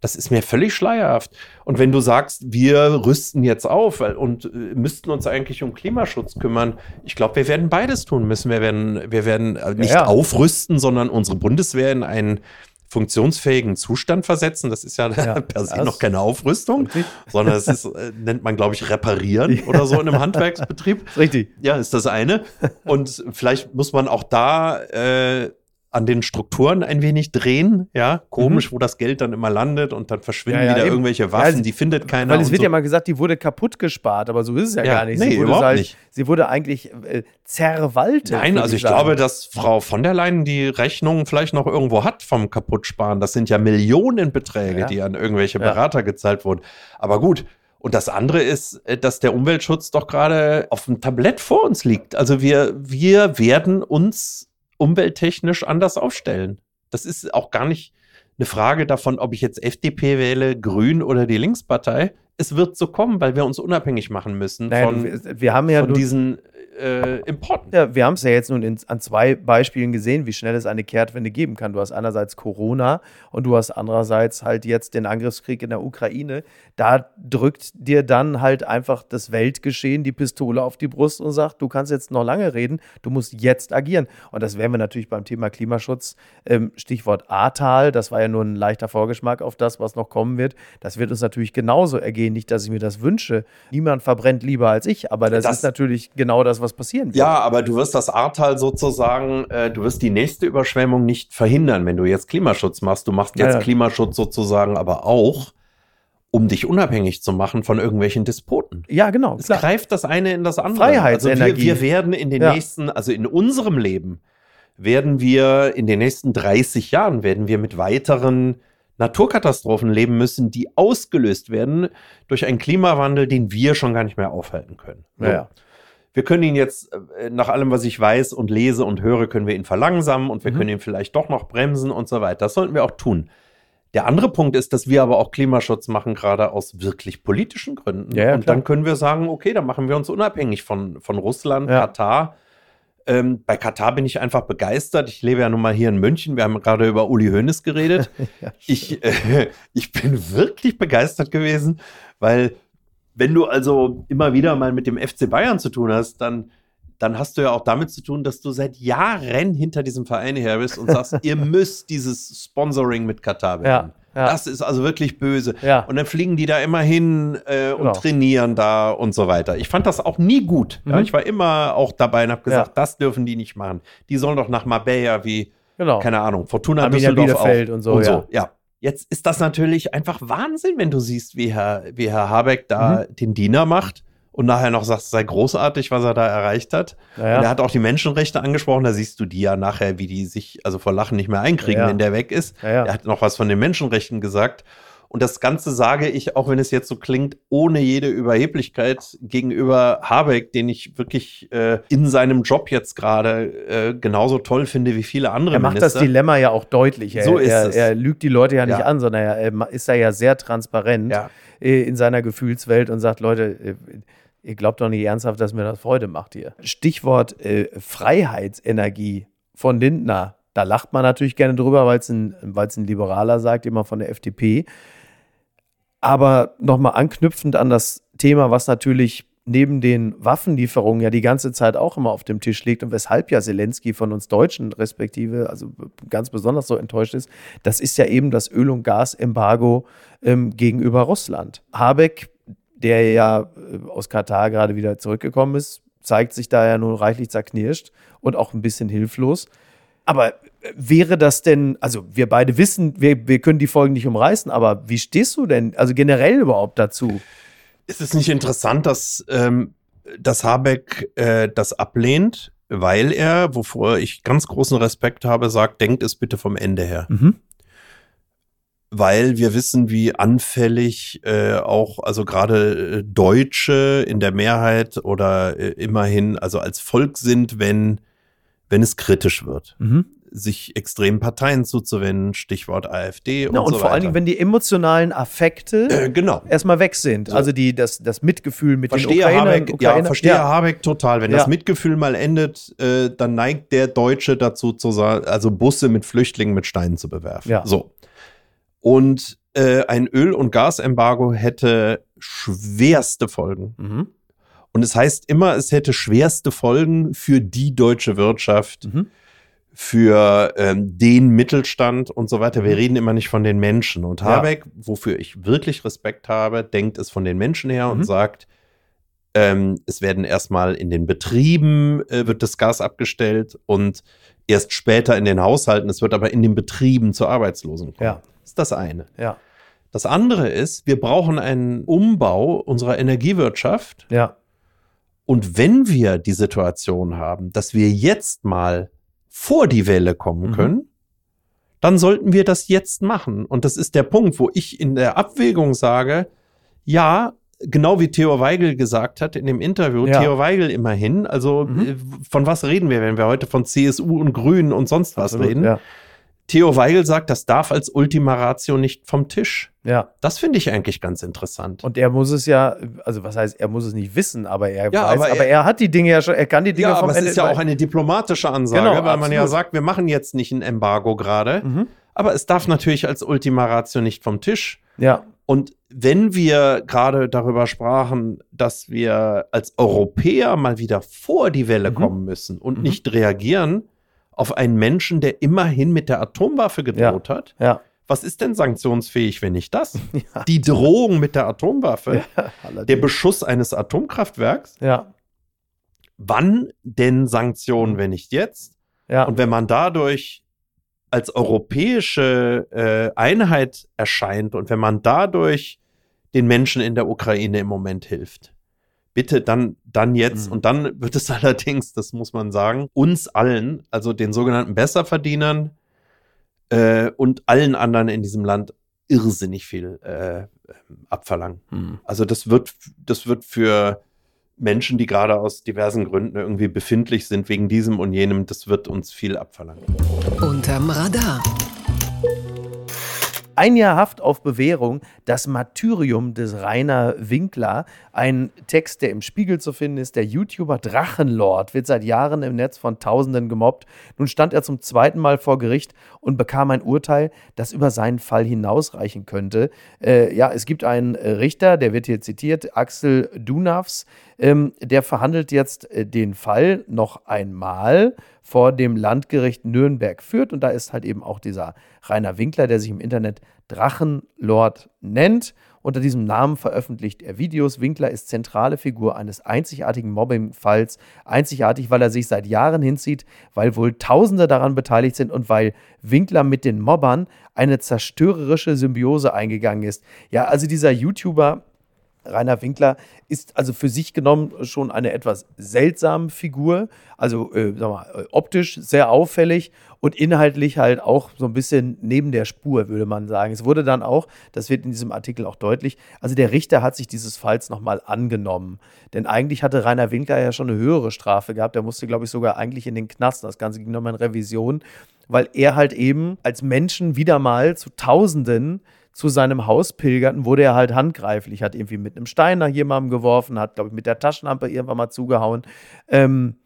Das ist mir völlig schleierhaft. Und wenn du sagst, wir rüsten jetzt auf und äh, müssten uns eigentlich um Klimaschutz kümmern, ich glaube, wir werden beides tun müssen. Wir werden, wir werden äh, nicht Ja, ja. aufrüsten, sondern unsere Bundeswehr in einen funktionsfähigen Zustand versetzen. Das ist ja, Ja, per se das- noch keine Aufrüstung, Richtig. sondern es ist, äh, nennt man, glaube ich, reparieren oder so in einem Handwerksbetrieb. Richtig. Ja, ist das eine. Und vielleicht muss man auch da äh, an den Strukturen ein wenig drehen. Ja, komisch, wo das Geld dann immer landet und dann verschwinden Mhm. Ja, ja, wieder eben. irgendwelche Waffen, Ja, die findet keiner. Weil es wird so. ja mal gesagt, die wurde kaputt gespart, aber so ist es ja, gar nicht. nee, sie, wurde überhaupt halt, nicht. sie wurde eigentlich äh, zerwaltet. Nein, also ich sagen. glaube, dass Frau von der Leyen die Rechnung vielleicht noch irgendwo hat vom Kaputtsparen. Das sind ja Millionenbeträge, die an irgendwelche. Berater gezahlt wurden. Aber gut. Und das andere ist, äh, dass der Umweltschutz doch gerade auf dem Tablett vor uns liegt. Also wir, wir werden uns umwelttechnisch anders aufstellen. Das ist auch gar nicht eine Frage davon, ob ich jetzt FDP wähle, Grün oder die Linkspartei. Es wird so kommen, weil wir uns unabhängig machen müssen Naja, von, du, wir haben ja von diesen äh, Importen. Ja, wir haben es ja jetzt nun in, an zwei Beispielen gesehen, wie schnell es eine Kehrtwende geben kann. Du hast einerseits Corona und du hast andererseits halt jetzt den Angriffskrieg in der Ukraine. Da drückt dir dann halt einfach das Weltgeschehen die Pistole auf die Brust und sagt, du kannst jetzt noch lange reden, du musst jetzt agieren. Und das werden wir natürlich beim Thema Klimaschutz, ähm, Stichwort Ahrtal, das war ja nur ein leichter Vorgeschmack auf das, was noch kommen wird. Das wird uns natürlich genauso ergehen. Nicht, dass ich mir das wünsche. Niemand verbrennt lieber als ich, aber das, Das- ist natürlich genau das, was passieren wird. Ja, aber du wirst das Ahrtal sozusagen, äh, du wirst die nächste Überschwemmung nicht verhindern, wenn du jetzt Klimaschutz machst. Du machst jetzt Ja, ja. Klimaschutz sozusagen aber auch, um dich unabhängig zu machen von irgendwelchen Despoten. Ja, genau. Es Klar. greift das eine in das andere. Freiheitsenergie. Also wir, wir werden in den Ja. nächsten, also in unserem Leben, werden wir in den nächsten 30 Jahren, werden wir mit weiteren Naturkatastrophen leben müssen, die ausgelöst werden durch einen Klimawandel, den wir schon gar nicht mehr aufhalten können. Ja, ja. Wir können ihn jetzt, äh, nach allem, was ich weiß und lese und höre, können wir ihn verlangsamen und wir Mhm. können ihn vielleicht doch noch bremsen und so weiter. Das sollten wir auch tun. Der andere Punkt ist, dass wir aber auch Klimaschutz machen, gerade aus wirklich politischen Gründen. Ja, ja, und klar. dann können wir sagen, okay, dann machen wir uns unabhängig von, von Russland, Ja. Katar. Ähm, bei Katar bin ich einfach begeistert. Ich lebe ja nun mal hier in München. Wir haben gerade über Uli Hoeneß geredet. Ich, äh, ich bin wirklich begeistert gewesen, weil wenn du also immer wieder mal mit dem FC Bayern zu tun hast, dann, dann hast du ja auch damit zu tun, dass du seit Jahren hinter diesem Verein her bist und sagst, ihr müsst dieses Sponsoring mit Katar beenden. Ja, ja. Das ist also wirklich böse. Ja. Und dann fliegen die da immer hin äh, und Genau. trainieren da und so weiter. Ich fand das auch nie gut. Mhm. ich war immer auch dabei und habe gesagt, das dürfen die nicht machen. Die sollen doch nach Marbella wie Genau. keine Ahnung, Fortuna Arminia Düsseldorf auch. und so, ja. ja. Jetzt ist das natürlich einfach Wahnsinn, wenn du siehst, wie Herr, wie Herr Habeck da Mhm. den Diener macht und nachher noch sagt, es sei großartig, was er da erreicht hat. Naja. Er hat auch die Menschenrechte angesprochen, da siehst du die ja nachher, wie die sich also vor Lachen nicht mehr einkriegen, Ja. wenn der weg ist. Ja, ja. Er hat noch was von den Menschenrechten gesagt. Und das Ganze sage ich, auch wenn es jetzt so klingt, ohne jede Überheblichkeit gegenüber Habeck, den ich wirklich äh, in seinem Job jetzt gerade äh, genauso toll finde wie viele andere Er macht das Minister. Dilemma ja auch deutlich. Er, So ist er, es. er lügt die Leute ja nicht Ja. an, sondern er, ist da ja sehr transparent Ja. äh, in seiner Gefühlswelt und sagt, Leute, äh, ihr glaubt doch nicht ernsthaft, dass mir das Freude macht hier. Stichwort äh, Freiheitsenergie von Lindner. Da lacht man natürlich gerne drüber, weil es ein, ein Liberaler sagt, immer von der FDP. Aber nochmal anknüpfend an das Thema, was natürlich neben den Waffenlieferungen ja die ganze Zeit auch immer auf dem Tisch liegt und weshalb ja Zelensky von uns Deutschen respektive, also ganz besonders so enttäuscht ist, das ist ja eben das Öl- und Gasembargo ähm, gegenüber Russland. Habeck, der ja äh, aus Katar gerade wieder zurückgekommen ist, zeigt sich da ja nun reichlich zerknirscht und auch ein bisschen hilflos. Aber äh, wäre das denn, also wir beide wissen, wir, wir können die Folgen nicht umreißen, aber wie stehst du denn, also generell überhaupt dazu? Ist es nicht interessant, dass, ähm, dass Habeck äh, das ablehnt, weil er, wovor ich ganz großen Respekt habe, sagt, denkt es bitte vom Ende her. Mhm. Weil wir wissen, wie anfällig äh, auch, also gerade äh, Deutsche in der Mehrheit oder äh, immerhin, also als Volk sind, wenn, wenn es kritisch wird. Mhm. Sich extremen Parteien zuzuwenden, Stichwort AfD Na, und, und so vor allen weiter. Dingen, wenn die emotionalen Affekte äh, genau. erstmal weg sind. So. Also die, das, das Mitgefühl mit Verstehe den Ukrainern, Habeck, ja, Ukrainer- verstehe Habeck total. Wenn Ja. das Mitgefühl mal endet, äh, dann neigt der Deutsche dazu zu sagen, also Busse mit Flüchtlingen mit Steinen zu bewerfen. Ja. So. Und äh, ein Öl- und Gasembargo hätte schwerste Folgen. Mhm. Und es heißt immer, es hätte schwerste Folgen für die deutsche Wirtschaft, Mhm. für ähm, den Mittelstand und so weiter. Wir Mhm. reden immer nicht von den Menschen. Und Ja. Habeck, wofür ich wirklich Respekt habe, denkt es von den Menschen her Mhm. und sagt, ähm, es werden erstmal in den Betrieben äh, wird das Gas abgestellt und erst später in den Haushalten. Es wird aber in den Betrieben zu Arbeitslosen kommen. Ja. Das ist das eine. Ja. Das andere ist, wir brauchen einen Umbau unserer Energiewirtschaft. Ja. Und wenn wir die Situation haben, dass wir jetzt mal vor die Welle kommen Mhm. können, dann sollten wir das jetzt machen. Und das ist der Punkt, wo ich in der Abwägung sage, ja, genau wie Theo Weigel gesagt hat in dem Interview, Ja. Theo Weigel immerhin, also Mhm. äh, von was reden wir, wenn wir heute von CSU und Grünen und sonst was Absolut, reden? Ja. Theo Weigel sagt, das darf als Ultima Ratio nicht vom Tisch. ja. Das finde ich eigentlich ganz interessant. Und er muss es ja, also was heißt, er muss es nicht wissen, aber er Ja, weiß, aber aber, er- er, hat die Dinge ja schon, er kann die Dinge ja, vom aber es Ende ist ja auch eine diplomatische Ansage, Genau, weil man ja absolut. sagt, wir machen jetzt nicht ein Embargo gerade, Mhm. aber es darf natürlich als Ultima Ratio nicht vom Tisch. Ja. Und wenn wir gerade darüber sprachen, dass wir als Europäer mal wieder vor die Welle Mhm. kommen müssen und Mhm. nicht reagieren auf einen Menschen, der immerhin mit der Atomwaffe gedroht hat, Ja. was ist denn sanktionsfähig, wenn nicht das? Ja. Die Drohung mit der Atomwaffe, der. Beschuss eines Atomkraftwerks, Ja. wann denn Sanktionen, wenn nicht jetzt? Ja. Und wenn man dadurch als europäische äh, Einheit erscheint und wenn man dadurch den Menschen in der Ukraine im Moment hilft, bitte dann, dann jetzt. Mhm. Und dann wird es allerdings, das muss man sagen, uns allen, also den sogenannten Besserverdienern äh, und allen anderen in diesem Land irrsinnig viel äh, ähm, abverlangen. Hm. Also das wird, das wird für Menschen, die gerade aus diversen Gründen irgendwie befindlich sind wegen diesem und jenem, das wird uns viel abverlangen. Unterm Radar. Ein Jahr Haft auf Bewährung, das Martyrium des Rainer Winkler. Ein Text, der im Spiegel zu finden ist. Der YouTuber Drachenlord wird seit Jahren im Netz von Tausenden gemobbt. Nun stand er zum zweiten Mal vor Gericht und bekam ein Urteil, das über seinen Fall hinausreichen könnte. Äh, ja, es gibt einen Richter, der wird hier zitiert, Axel Dunavs, ähm, der verhandelt jetzt äh, den Fall noch einmal vor dem Landgericht Nürnberg führt. Und da ist halt eben auch dieser Rainer Winkler, der sich im Internet Drachenlord nennt. Unter diesem Namen veröffentlicht er Videos. Winkler ist zentrale Figur eines einzigartigen Mobbing-Falls. Einzigartig, weil er sich seit Jahren hinzieht, weil wohl Tausende daran beteiligt sind und weil Winkler mit den Mobbern eine zerstörerische Symbiose eingegangen ist. Ja, also dieser YouTuber Rainer Winkler ist also für sich genommen schon eine etwas seltsame Figur, also äh, sag mal, äh, optisch sehr auffällig und inhaltlich halt auch so ein bisschen neben der Spur, würde man sagen. Es wurde dann auch, das wird in diesem Artikel auch deutlich, also der Richter hat sich dieses Falls nochmal angenommen. Denn eigentlich hatte Rainer Winkler ja schon eine höhere Strafe gehabt. Der musste, glaube ich, sogar eigentlich in den Knast. Das Ganze ging nochmal in Revision, weil er halt eben als Menschen wieder mal zu Tausenden zu seinem Haus pilgerten, wurde er halt handgreiflich, hat irgendwie mit einem Stein nach jemandem geworfen, hat, glaube ich, mit der Taschenlampe irgendwann mal zugehauen. Ähm,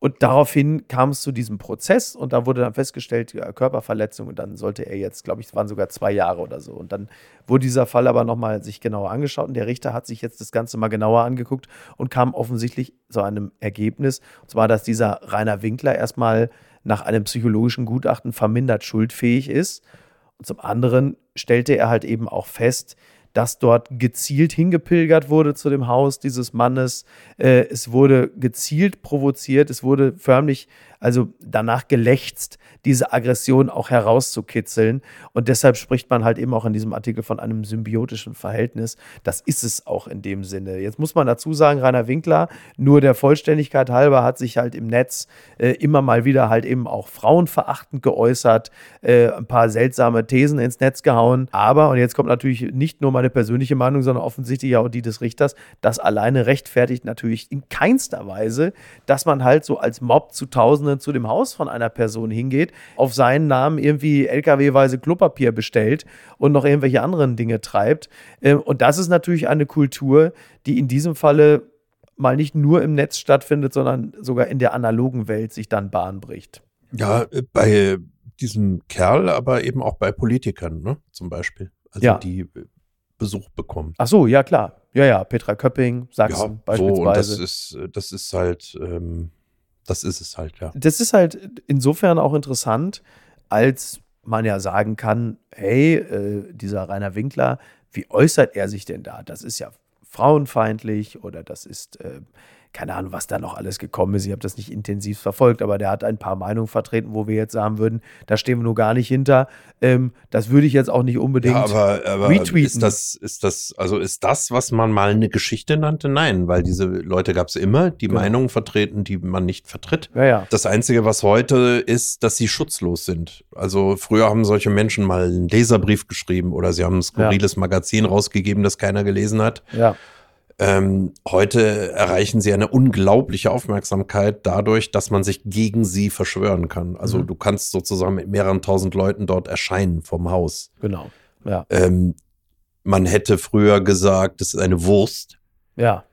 und daraufhin kam es zu diesem Prozess und da wurde dann festgestellt, ja, Körperverletzung und dann sollte er jetzt, glaube ich, es waren sogar zwei Jahre oder so. Und dann wurde dieser Fall aber nochmal sich genauer angeschaut und der Richter hat sich jetzt das Ganze mal genauer angeguckt und kam offensichtlich zu einem Ergebnis. Und zwar, dass dieser Rainer Winkler erstmal nach einem psychologischen Gutachten vermindert schuldfähig ist. Und zum anderen stellte er halt eben auch fest, dass dort gezielt hingepilgert wurde zu dem Haus dieses Mannes. Äh, es wurde gezielt provoziert, es wurde förmlich, also danach gelächzt, diese Aggression auch herauszukitzeln. Und deshalb spricht man halt eben auch in diesem Artikel von einem symbiotischen Verhältnis. Das ist es auch in dem Sinne. Jetzt muss man dazu sagen, Rainer Winkler, nur der Vollständigkeit halber, hat sich halt im Netz äh, immer mal wieder halt eben auch frauenverachtend geäußert, äh, ein paar seltsame Thesen ins Netz gehauen. Aber, und jetzt kommt natürlich nicht nur meine persönliche Meinung, sondern offensichtlich auch die des Richters, das alleine rechtfertigt natürlich in keinster Weise, dass man halt so als Mob zu Tausenden zu dem Haus von einer Person hingeht, auf seinen Namen irgendwie LKW-weise Klopapier bestellt und noch irgendwelche anderen Dinge treibt. Ähm, Und das ist natürlich eine Kultur, die in diesem Falle mal nicht nur im Netz stattfindet, sondern sogar in der analogen Welt sich dann Bahn bricht. Ja, bei diesem Kerl, aber eben auch bei Politikern, ne? Zum Beispiel. Also Ja. die äh, Besuch bekommen. Ach so, ja klar. Ja, ja, Petra Köpping, Sachsen so, und das beispielsweise. ist, äh, das ist halt, ähm, das ist es halt, ja. das ist halt insofern auch interessant, als man ja sagen kann, hey, äh, dieser Rainer Winkler, wie äußert er sich denn da? Das ist ja frauenfeindlich oder das ist, äh, keine Ahnung, was da noch alles gekommen ist. Ich habe das nicht intensiv verfolgt, aber der hat ein paar Meinungen vertreten, wo wir jetzt sagen würden, da stehen wir nur gar nicht hinter. Ähm, das würde ich jetzt auch nicht unbedingt. Ja, aber, aber retweeten. ist das, ist das, also ist das, was man mal eine Geschichte nannte? Nein, weil diese Leute gab es immer, die Genau. Meinungen vertreten, die man nicht vertritt. ja, ja. Das Einzige, was heute ist, dass sie schutzlos sind. Also früher haben solche Menschen mal einen Leserbrief geschrieben oder sie haben ein skurriles Magazin rausgegeben, das keiner gelesen hat. ja. Ähm, heute erreichen sie eine unglaubliche Aufmerksamkeit dadurch, dass man sich gegen sie verschwören kann. Also Mhm. du kannst sozusagen mit mehreren tausend Leuten dort erscheinen vom Haus. Genau. Ja, Ähm, man hätte früher gesagt, das ist eine Wurst. ja.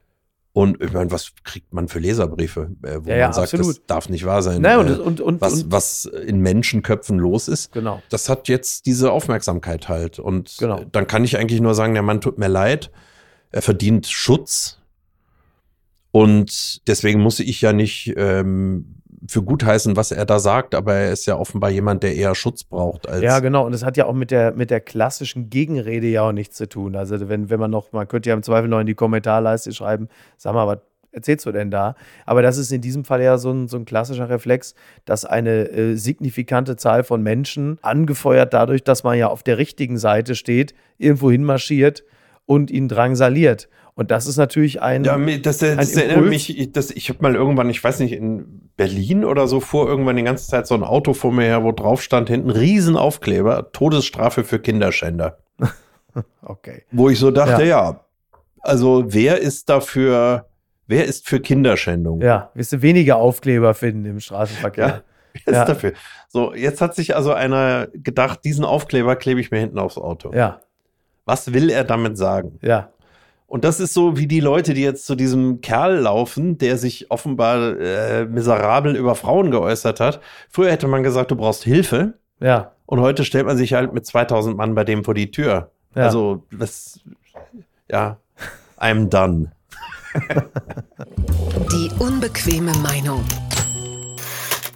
Und ich meine, was kriegt man für Leserbriefe, äh, wo Ja, ja, man sagt, absolut. das darf nicht wahr sein. Naja, äh, und, und, und, was, was in Menschenköpfen los ist. genau. Das hat jetzt diese Aufmerksamkeit halt. Und Genau. dann kann ich eigentlich nur sagen, der Mann tut mir leid. Er verdient Schutz. Und deswegen muss ich ja nicht ähm, für gut heißen, was er da sagt, aber er ist ja offenbar jemand, der eher Schutz braucht als. Ja, genau. Und das hat ja auch mit der, mit der klassischen Gegenrede ja auch nichts zu tun. Also wenn, wenn man noch, man könnte ja im Zweifel noch in die Kommentarleiste schreiben, sag mal, was erzählst du denn da? Aber das ist in diesem Fall ja so ein, so ein klassischer Reflex, dass eine äh, signifikante Zahl von Menschen, angefeuert dadurch, dass man ja auf der richtigen Seite steht, irgendwo hinmarschiert und ihn drangsaliert. Und das ist natürlich ein. Ja, das, das, das Ein erinnert mich, ich, das, ich habe mal irgendwann, ich weiß nicht, in Berlin oder so, fuhr irgendwann die ganze Zeit so ein Auto vor mir her, wo drauf stand, hinten Riesenaufkleber, Todesstrafe für Kinderschänder. okay. Wo ich so dachte, ja, also wer ist dafür, wer ist für Kinderschändung? Ja, wirst du weniger Aufkleber finden im Straßenverkehr. Wer ist Ja. dafür? So, jetzt hat sich also einer gedacht, diesen Aufkleber klebe ich mir hinten aufs Auto. Ja, Was will er damit sagen? ja, Und das ist so wie die Leute, die jetzt zu diesem Kerl laufen, der sich offenbar äh, miserabel über Frauen geäußert hat. Früher hätte man gesagt, du brauchst Hilfe. ja. Und heute stellt man sich halt mit 2000 Mann bei dem vor die Tür. Ja. Also, was, ja, I'm done. Die unbequeme Meinung.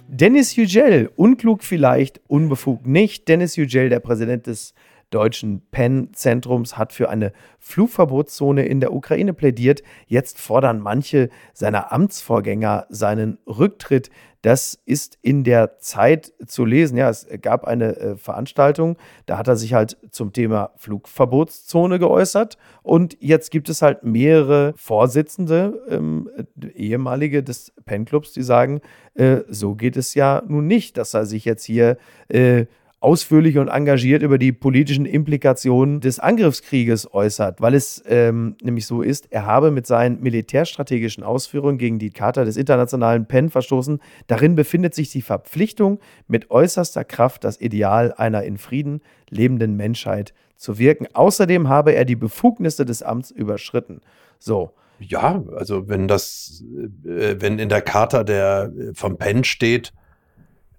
Dennis Yücel, unklug vielleicht, unbefugt nicht. Dennis Yücel, der Präsident des deutschen PEN-Zentrums, hat für eine Flugverbotszone in der Ukraine plädiert. Jetzt fordern manche seiner Amtsvorgänger seinen Rücktritt. Das ist in der Zeit zu lesen. Ja, es gab eine äh, Veranstaltung, da hat er sich halt zum Thema Flugverbotszone geäußert. Und jetzt gibt es halt mehrere Vorsitzende, ähm, äh, ehemalige des PEN-Clubs, die sagen, äh, so geht es ja nun nicht, dass er sich jetzt hier äh, ausführlich und engagiert über die politischen Implikationen des Angriffskrieges äußert, weil es ähm, nämlich so ist, er habe mit seinen militärstrategischen Ausführungen gegen die Charta des internationalen PEN verstoßen. Darin befindet sich die Verpflichtung, mit äußerster Kraft das Ideal einer in Frieden lebenden Menschheit zu wirken. Außerdem habe er die Befugnisse des Amts überschritten. So, Ja, also wenn das, äh, wenn in der Charta der äh, vom PEN steht,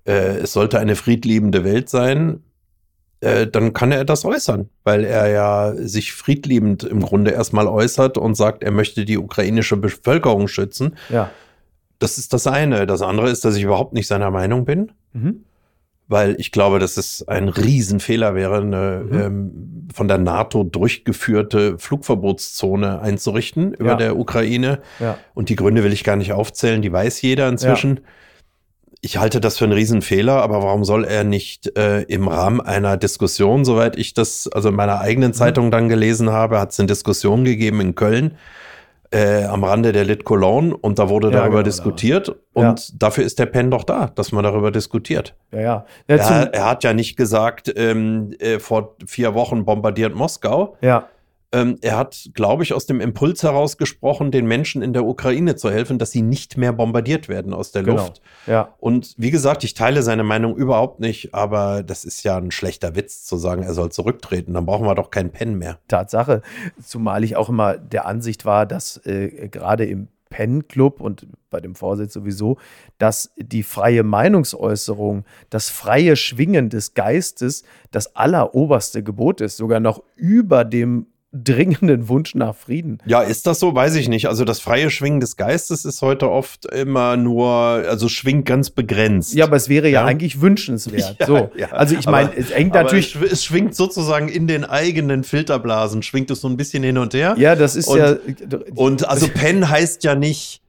äh, es sollte eine friedliebende Welt sein, äh, dann kann er das äußern, weil er ja sich friedliebend im Grunde erstmal äußert und sagt, er möchte die ukrainische Bevölkerung schützen. ja. Das ist das eine. Das andere ist, dass ich überhaupt nicht seiner Meinung bin, Mhm. weil ich glaube, dass es ein Riesenfehler wäre, eine Mhm. ähm, von der NATO durchgeführte Flugverbotszone einzurichten über Ja. der Ukraine. Ja. Und die Gründe will ich gar nicht aufzählen, die weiß jeder inzwischen. Ich halte das für einen Riesenfehler, aber warum soll er nicht äh, im Rahmen einer Diskussion, soweit ich das also in meiner eigenen Mhm. Zeitung dann gelesen habe, hat es eine Diskussion gegeben in Köln äh, am Rande der Lit Cologne und da wurde Ja, darüber genau, diskutiert und dafür ist der PEN doch da, dass man darüber diskutiert. Ja, ja. ja, Er, er hat ja nicht gesagt, ähm, äh, vor vier Wochen bombardiert Moskau, ja. Ähm, er hat, glaube ich, aus dem Impuls heraus gesprochen, den Menschen in der Ukraine zu helfen, dass sie nicht mehr bombardiert werden aus der Genau. Luft. ja. Und wie gesagt, ich teile seine Meinung überhaupt nicht, aber das ist ja ein schlechter Witz zu sagen, er soll zurücktreten. Dann brauchen wir doch keinen Pen mehr. Tatsache. Zumal ich auch immer der Ansicht war, dass äh, gerade im Pen-Club und bei dem Vorsitz sowieso, dass die freie Meinungsäußerung, das freie Schwingen des Geistes das alleroberste Gebot ist, sogar noch über dem dringenden Wunsch nach Frieden. Ja, ist das so? Weiß ich nicht. Also das freie Schwingen des Geistes ist heute oft immer nur, also schwingt ganz begrenzt. Ja, aber es wäre ja, ja eigentlich wünschenswert. Ja, so. Ja. Also ich meine, es hängt natürlich. Es, schwingt sozusagen in den eigenen Filterblasen, schwingt es so ein bisschen hin und her. Ja, das ist und, ja. Und also Pen heißt ja nicht.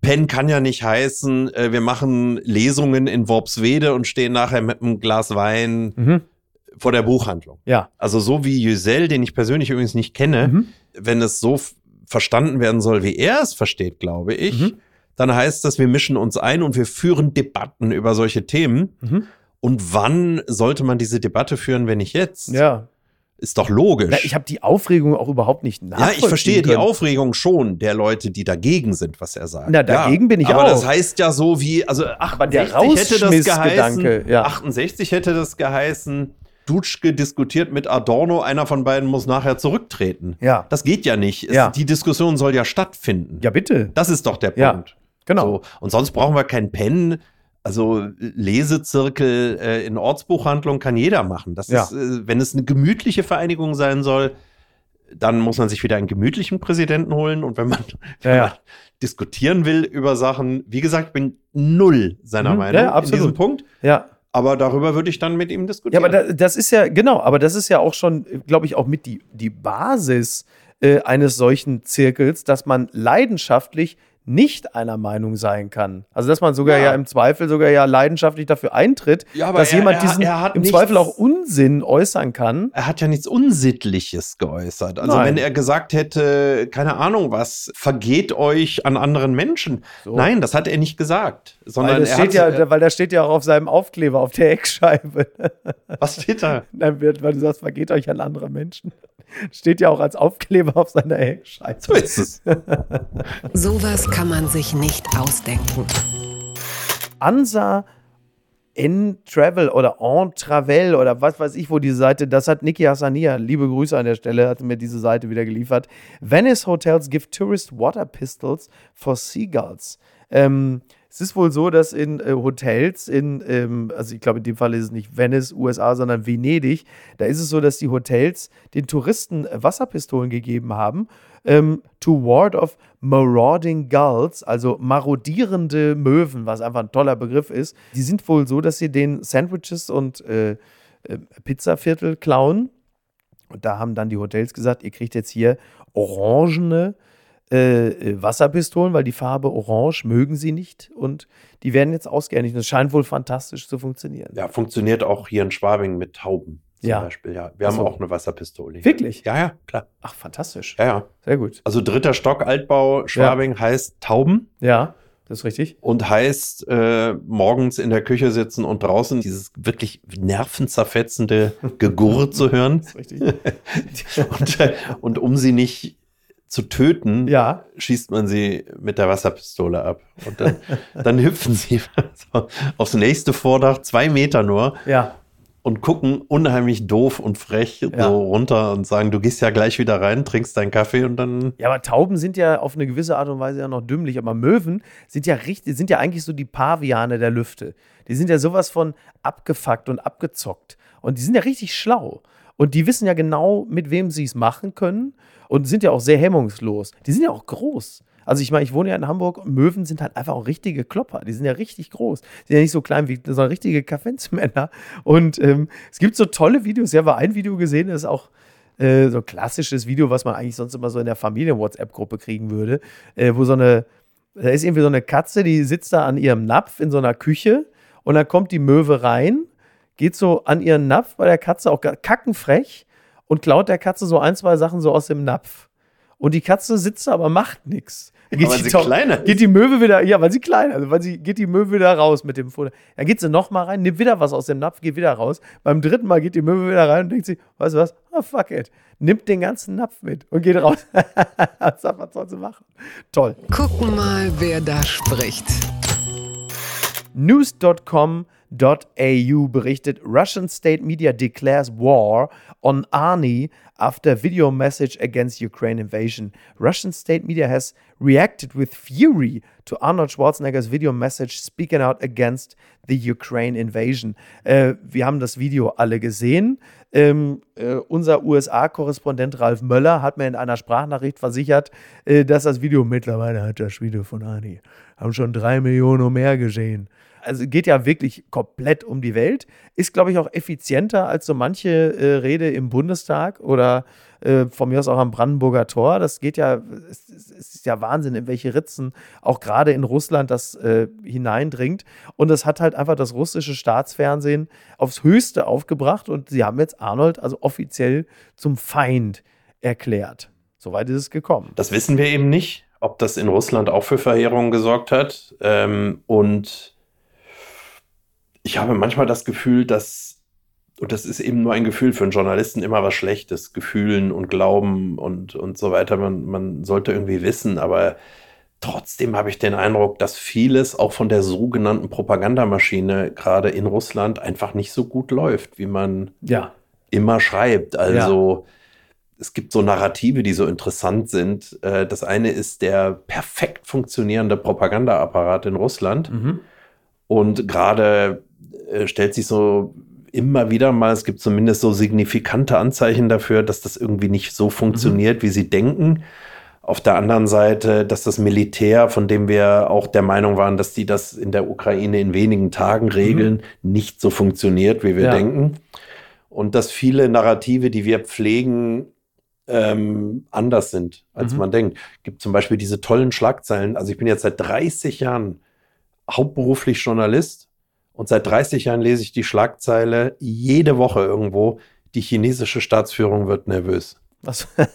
Pen kann ja nicht heißen, äh, wir machen Lesungen in Worpswede und stehen nachher mit einem Glas Wein mhm vor der Buchhandlung. Ja. Also so wie Giselle, den ich persönlich übrigens nicht kenne, mhm. wenn es so verstanden werden soll, wie er es versteht, glaube ich, mhm. dann heißt das, wir mischen uns ein und wir führen Debatten über solche Themen. Mhm. Und wann sollte man diese Debatte führen, wenn nicht jetzt? Ja. Ist doch logisch. Ja, ich habe die Aufregung auch überhaupt nicht nachvollziehen Ja, ich verstehe können. die Aufregung schon der Leute, die dagegen sind, was er sagt. Na, dagegen ja, bin ich aber auch. Aber das heißt ja so wie, also 68 hätte das geheißen, ja. 68 hätte das geheißen, Dutschke diskutiert mit Adorno, einer von beiden muss nachher zurücktreten. Ja. Das geht ja nicht. Es, ja. Die Diskussion soll ja stattfinden. Ja, bitte. Das ist doch der Punkt. Ja, genau. So. Und sonst brauchen wir kein Pen. Also Lesezirkel äh, in Ortsbuchhandlung kann jeder machen. Das ja. ist, äh, wenn es eine gemütliche Vereinigung sein soll, dann muss man sich wieder einen gemütlichen Präsidenten holen. Und wenn man, wenn man diskutieren will über Sachen, wie gesagt, ich bin null seiner mhm, Meinung ja, in diesem Punkt. Ja. Aber darüber würde ich dann mit ihm diskutieren. Ja, aber das ist ja, genau, aber das ist ja auch schon, glaube ich, auch mit die, die Basis äh, eines solchen Zirkels, dass man leidenschaftlich nicht einer Meinung sein kann. Also dass man sogar ja, ja im Zweifel sogar ja leidenschaftlich dafür eintritt, ja, dass er, jemand er, diesen er im nichts, Zweifel auch Unsinn äußern kann. Er hat ja nichts Unsittliches geäußert. Also Nein. wenn er gesagt hätte, keine Ahnung was, vergeht euch an anderen Menschen. So. Nein, das hat er nicht gesagt. Sondern weil, er steht hat, ja, weil da steht ja auch auf seinem Aufkleber auf der Eckscheibe. Was steht da? Nein, weil du sagst, vergeht euch an andere Menschen. Steht ja auch als Aufkleber auf seiner Eckscheibe. So ist es. Sowas kann man sich nicht ausdenken. Ansa in Travel oder En Travel oder was weiß ich, wo diese Seite, das hat Niki Hassania, liebe Grüße an der Stelle, hat mir diese Seite wieder geliefert. Venice Hotels give tourist water pistols for seagulls. Ähm, es ist wohl so, dass in äh, Hotels in, ähm, also ich glaube in dem Fall ist es nicht Venice, USA, sondern Venedig, da ist es so, dass die Hotels den Touristen äh, Wasserpistolen gegeben haben, ähm, to ward of marauding gulls, also marodierende Möwen, was einfach ein toller Begriff ist. Die sind wohl so, dass sie den Sandwiches und äh, äh, Pizzaviertel klauen. Und da haben dann die Hotels gesagt, ihr kriegt jetzt hier orangene äh, Wasserpistolen, weil die Farbe Orange mögen sie nicht und die werden jetzt ausgehändigt. Das scheint wohl fantastisch zu funktionieren. Ja, funktioniert auch hier in Schwabing mit Tauben zum Ja. Beispiel. Ja, wir Ach so. haben auch eine Wasserpistole. hier. Wirklich? Ja, ja, klar. Ach, fantastisch. Ja, ja. Sehr gut. Also dritter Stock Altbau Schwabing heißt Tauben Ja, das ist richtig. und heißt äh, morgens in der Küche sitzen und draußen dieses wirklich nervenzerfetzende Gegurre zu hören. Das ist richtig. Und, äh, und um sie nicht zu töten, Ja. schießt man sie mit der Wasserpistole ab. Und dann, dann hüpfen sie aufs nächste Vordach, zwei Meter nur, Ja. und gucken unheimlich doof und frech Ja. so runter und sagen, du gehst ja gleich wieder rein, trinkst deinen Kaffee und dann. Ja, aber Tauben sind ja auf eine gewisse Art und Weise ja noch dümmlich, aber Möwen sind ja richtig, sind ja eigentlich so die Paviane der Lüfte. Die sind ja sowas von abgefuckt und abgezockt. Und die sind ja richtig schlau. Und die wissen ja genau, mit wem sie es machen können und sind ja auch sehr hemmungslos. Die sind ja auch groß. Also ich meine, ich wohne ja in Hamburg, Möwen sind halt einfach auch richtige Klopper. Die sind ja richtig groß. Die sind ja nicht so klein wie so richtige Kaffensmänner. Und ähm, es gibt so tolle Videos. Ich habe ein Video gesehen, das ist auch äh, so ein klassisches Video, was man eigentlich sonst immer so in der Familien-WhatsApp-Gruppe kriegen würde, äh, wo so eine, da ist irgendwie so eine Katze, die sitzt da an ihrem Napf in so einer Küche und dann kommt die Möwe rein, geht so an ihren Napf bei der Katze, auch kackenfrech und klaut der Katze so ein, zwei Sachen so aus dem Napf. Und die Katze sitzt da, aber macht nichts. Geht, weil die sie kleiner ist. geht die Möwe wieder, ja, weil sie kleiner ist, weil sie geht die Möwe wieder raus mit dem Futter. Dann geht sie nochmal rein, nimmt wieder was aus dem Napf, geht wieder raus. Beim dritten Mal geht die Möwe wieder rein und denkt sie, weißt du was? Oh, fuck it. Nimmt den ganzen Napf mit und geht raus. was soll sie machen? Toll. Gucken mal, wer da spricht. News.com berichtet, Russian state media declares war on Arnie after video message against Ukraine invasion. Russian state media has reacted with fury to Arnold Schwarzenegger's video message speaking out against the Ukraine invasion. Äh, wir haben das Video alle gesehen. Ähm, äh, unser USA-Korrespondent Ralf Möller hat mir in einer Sprachnachricht versichert, äh, dass das Video mittlerweile hat das Video von Arnie. Haben schon drei Millionen mehr gesehen also geht ja wirklich komplett um die Welt, ist, glaube ich, auch effizienter als so manche äh, Rede im Bundestag oder äh, von mir aus auch am Brandenburger Tor. Das geht ja, es, es ist ja Wahnsinn, in welche Ritzen auch gerade in Russland das äh, hineindringt. Und es hat halt einfach das russische Staatsfernsehen aufs Höchste aufgebracht und sie haben jetzt Arnold also offiziell zum Feind erklärt. Soweit ist es gekommen. Das wissen wir eben nicht, ob das in Russland auch für Verheerungen gesorgt hat. Ähm, und ich habe manchmal das Gefühl, dass, und das ist eben nur ein Gefühl für einen Journalisten immer was Schlechtes, Gefühlen und Glauben und, und so weiter. Man, man sollte irgendwie wissen, aber trotzdem habe ich den Eindruck, dass vieles auch von der sogenannten Propagandamaschine gerade in Russland einfach nicht so gut läuft, wie man ja. immer schreibt. Also ja. es gibt so Narrative, die so interessant sind. Äh, das eine ist der perfekt funktionierende Propagandaapparat in Russland. Mhm. Und gerade äh, stellt sich so immer wieder mal, es gibt zumindest so signifikante Anzeichen dafür, dass das irgendwie nicht so funktioniert, mhm. wie sie denken. Auf der anderen Seite, dass das Militär, von dem wir auch der Meinung waren, dass die das in der Ukraine in wenigen Tagen mhm. regeln, mhm. nicht so funktioniert, wie wir ja. denken. Und dass viele Narrative, die wir pflegen, ähm, anders sind, als mhm. man denkt. Gibt zum Beispiel diese tollen Schlagzeilen. Also ich bin jetzt seit 30 Jahren hauptberuflich Journalist und seit 30 Jahren lese ich die Schlagzeile jede Woche irgendwo, die chinesische Staatsführung wird nervös. Was? okay.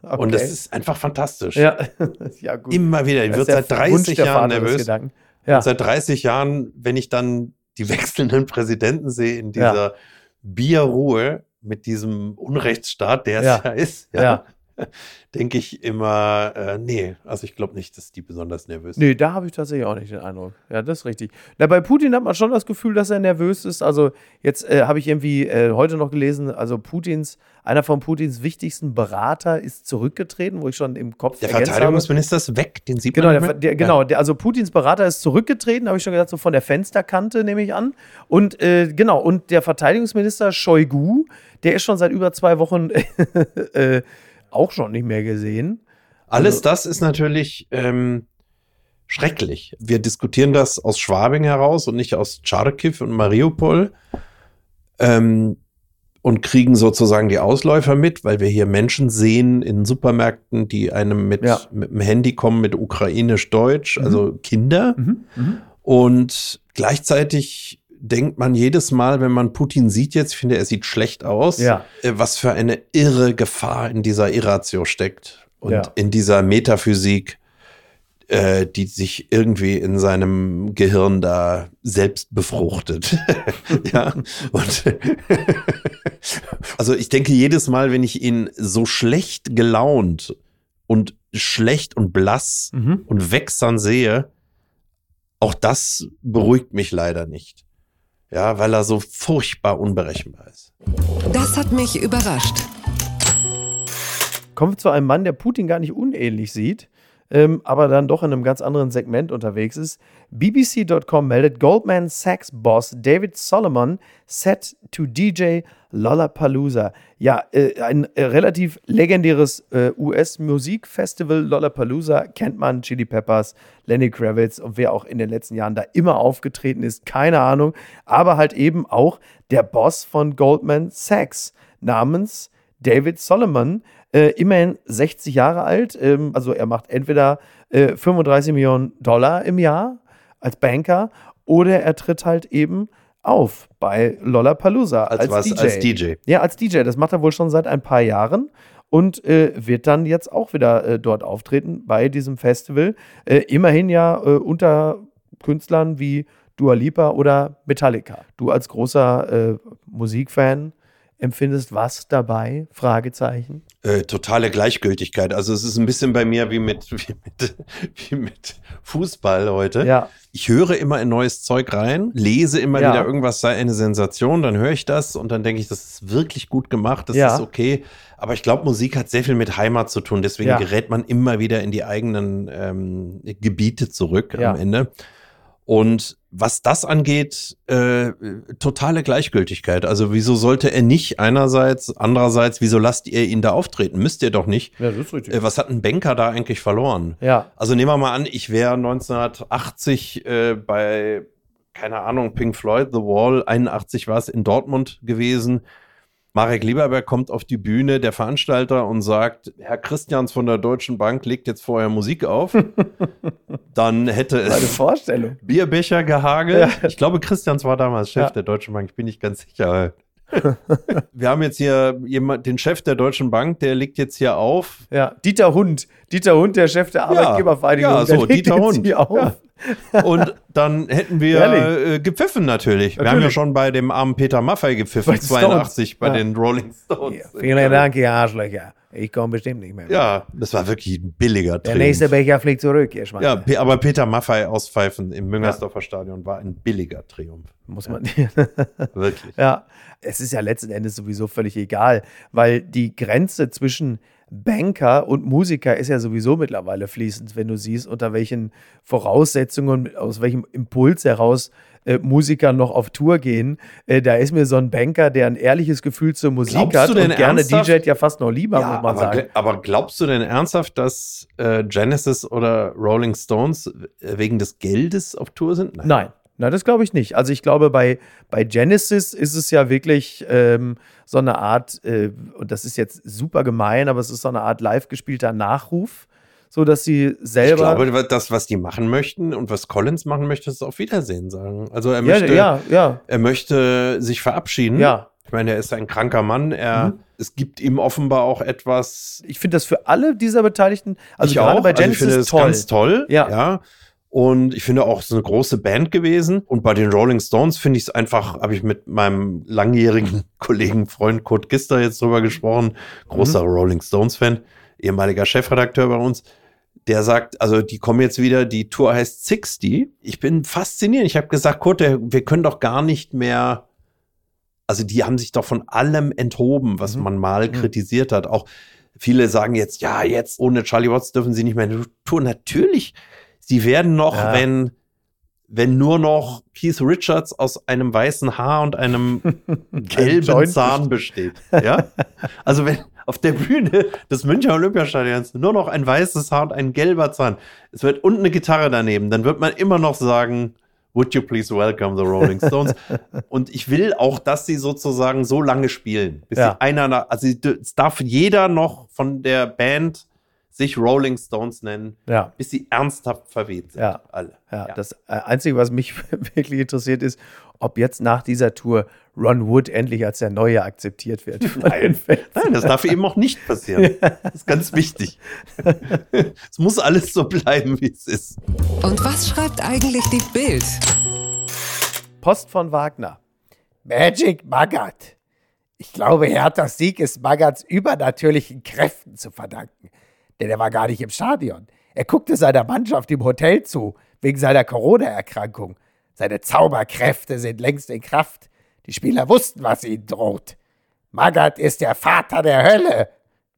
Und das ist einfach fantastisch. Ja, ja gut. Immer wieder. Die wird seit 30 Jahren nervös. Ja. Und seit 30 Jahren, wenn ich dann die wechselnden Präsidenten sehe in dieser ja. Bierruhe mit diesem Unrechtsstaat, der es ja, ja ist, ja, denke ich immer, äh, nee, also ich glaube nicht, dass die besonders nervös sind. Nee, da habe ich tatsächlich auch nicht den Eindruck. Ja, das ist richtig. Na, bei Putin hat man schon das Gefühl, dass er nervös ist. Also jetzt äh, habe ich irgendwie äh, heute noch gelesen, also Putins, einer von Putins wichtigsten Berater ist zurückgetreten, wo ich schon im Kopf Der Verteidigungsminister ist weg, den sieht genau, man der, der, Genau, der, also Putins Berater ist zurückgetreten, habe ich schon gesagt, so von der Fensterkante nehme ich an. Und äh, genau, und der Verteidigungsminister Shoigu, der ist schon seit über zwei Wochen äh, auch schon nicht mehr gesehen. Alles also, das ist natürlich ähm, schrecklich. Wir diskutieren das aus Schwabing heraus und nicht aus Charkiw und Mariupol. Ähm, und kriegen sozusagen die Ausläufer mit, weil wir hier Menschen sehen in Supermärkten, die einem mit, ja. mit dem Handy kommen mit ukrainisch-deutsch, mhm. also Kinder. Mhm. Mhm. Und gleichzeitig denkt man jedes Mal, wenn man Putin sieht jetzt, ich finde, er sieht schlecht aus, ja. Äh, was für eine irre Gefahr in dieser Irratio steckt und ja. in dieser Metaphysik, äh, die sich irgendwie in seinem Gehirn da selbst befruchtet. ja, und also ich denke jedes Mal, wenn ich ihn so schlecht gelaunt und schlecht und blass mhm. und wächsern sehe, auch das beruhigt mich leider nicht. Ja, weil er so furchtbar unberechenbar ist. Das hat mich überrascht. Kommen wir zu einem Mann, der Putin gar nicht unähnlich sieht, ähm, aber dann doch in einem ganz anderen Segment unterwegs ist. BBC.com meldet, Goldman Sachs Boss David Solomon set to DJ Lollapalooza. Ja, äh, ein äh, relativ legendäres äh, US-Musikfestival. Lollapalooza kennt man, Chili Peppers, Lenny Kravitz und wer auch in den letzten Jahren da immer aufgetreten ist, keine Ahnung. Aber halt eben auch der Boss von Goldman Sachs namens David Solomon, äh, immerhin 60 Jahre alt. Ähm, also er macht entweder äh, 35 Millionen Dollar im Jahr als Banker oder er tritt halt eben auf bei Lollapalooza als, als, DJ. als DJ. Ja, als DJ. Das macht er wohl schon seit ein paar Jahren und äh, wird dann jetzt auch wieder äh, dort auftreten bei diesem Festival. Äh, immerhin ja äh, unter Künstlern wie Dua Lipa oder Metallica. Du als großer äh, Musikfan empfindest was dabei? Fragezeichen. Äh, totale Gleichgültigkeit. Also es ist ein bisschen bei mir wie mit, wie mit, wie mit Fußball heute. Ja. Ich höre immer in neues Zeug rein, lese immer Ja. wieder irgendwas sei eine Sensation, dann höre ich das und dann denke ich, das ist wirklich gut gemacht, das Ja. ist okay. Aber ich glaube, Musik hat sehr viel mit Heimat zu tun. Deswegen gerät man immer wieder in die eigenen ähm, Gebiete zurück am Ende. Und was das angeht, äh, totale Gleichgültigkeit. Also wieso sollte er nicht einerseits, andererseits, wieso lasst ihr ihn da auftreten? Müsst ihr doch nicht. Ja, das ist richtig. Äh, was hat ein Banker da eigentlich verloren? Ja. Also nehmen wir mal an, ich wäre 1980 äh, bei, keine Ahnung, Pink Floyd, The Wall, 81 war es in Dortmund gewesen. Marek Lieberberg kommt auf die Bühne, der Veranstalter, und sagt, Herr Christians von der Deutschen Bank legt jetzt vorher Musik auf. Dann hätte Eine es Vorstellung. Bierbecher gehagelt. Ich glaube, Christians war damals Chef Ja. der Deutschen Bank, ich bin nicht ganz sicher. Wir haben jetzt hier jemand, den Chef der Deutschen Bank, der legt jetzt hier auf. Ja, Dieter Hund. Dieter Hund, der Chef der Arbeitgebervereinigung. ja, so, Dieter Hund. hier auf. Ja. Und dann hätten wir äh, gepfiffen natürlich. Wir haben ja Natürlich. schon bei dem armen Peter Maffei gepfiffen, Bei den Stones. 82 bei Ja. den Rolling Stones. Ja, vielen Dank, ihr Arschlöcher. Ich komme bestimmt nicht mehr. Ja, das war wirklich ein billiger Der Triumph. nächste Becher fliegt zurück, ihr Schweine. ja, aber Peter Maffei auspfeifen im Müngersdorfer Stadion war ein billiger Triumph. Muss man. Wirklich. Ja, es ist ja letzten Endes sowieso völlig egal, weil die Grenze zwischen Banker und Musiker ist ja sowieso mittlerweile fließend, wenn du siehst, unter welchen Voraussetzungen, aus welchem Impuls heraus äh, Musiker noch auf Tour gehen. Äh, da ist mir so ein Banker, der ein ehrliches Gefühl zur Musik Glaubst hat du denn und gerne ernsthaft? DJt ja fast noch lieber, muss man aber, sagen. gl- aber glaubst du denn ernsthaft, dass äh, Genesis oder Rolling Stones äh, wegen des Geldes auf Tour sind? Nein. Nein, das glaube ich nicht. Also ich glaube, bei, bei Genesis ist es ja wirklich ähm, so eine Art, äh, und das ist jetzt super gemein, aber es ist so eine Art live gespielter Nachruf, so dass sie Ich selber. glaube, das, was die machen möchten und was Collins machen möchte, ist auf Wiedersehen sagen. Also er ja, möchte, ja, ja, er möchte sich verabschieden. ja. Ich meine, er ist ein kranker Mann. Er, Mhm. Es gibt ihm offenbar auch etwas. Ich finde das für alle dieser Beteiligten, also ich gerade auch. bei also ich Genesis finde das toll. ganz toll. Ja. ja. Und ich finde auch, es ist eine große Band gewesen. Und bei den Rolling Stones finde ich es einfach, habe ich mit meinem langjährigen Kollegen, Freund Kurt Gister jetzt drüber gesprochen, großer Mhm. Rolling Stones-Fan, ehemaliger Chefredakteur bei uns. Der sagt, also die kommen jetzt wieder, die Tour heißt 60. Ich bin fasziniert. Ich habe gesagt, Kurt, wir können doch gar nicht mehr, also die haben sich doch von allem enthoben, was Mhm. man mal Mhm. kritisiert hat. Auch viele sagen jetzt, ja, jetzt ohne Charlie Watts dürfen sie nicht mehr in die Tour. Natürlich, sie werden noch, Ja. wenn, wenn nur noch Keith Richards aus einem weißen Haar und einem gelben Joint Zahn besteht. Ja? Also wenn auf der Bühne des Münchner Olympiastadions nur noch ein weißes Haar und ein gelber Zahn, es wird und eine Gitarre daneben, dann wird man immer noch sagen, Would you please welcome the Rolling Stones? und ich will auch, dass sie sozusagen so lange spielen, bis Ja. sie einer, also es darf jeder noch von der Band sich Rolling Stones nennen, Ja. bis sie ernsthaft verweht sind. Ja. Alle. Ja, das äh, Einzige, was mich wirklich interessiert, ist, ob jetzt nach dieser Tour Ron Wood endlich als der Neue akzeptiert wird. Fans. Nein, das darf eben auch nicht passieren. Das ist ganz wichtig. es muss alles so bleiben, wie es ist. Und was schreibt eigentlich die Bild? Post von Wagner. Magic Magath. Ich glaube, Herthas Sieg ist Magaths übernatürlichen Kräften zu verdanken. Denn er war gar nicht im Stadion. Er guckte seiner Mannschaft im Hotel zu, wegen seiner Corona-Erkrankung. Seine Zauberkräfte sind längst in Kraft. Die Spieler wussten, was ihnen droht. Magath ist der Vater der Hölle.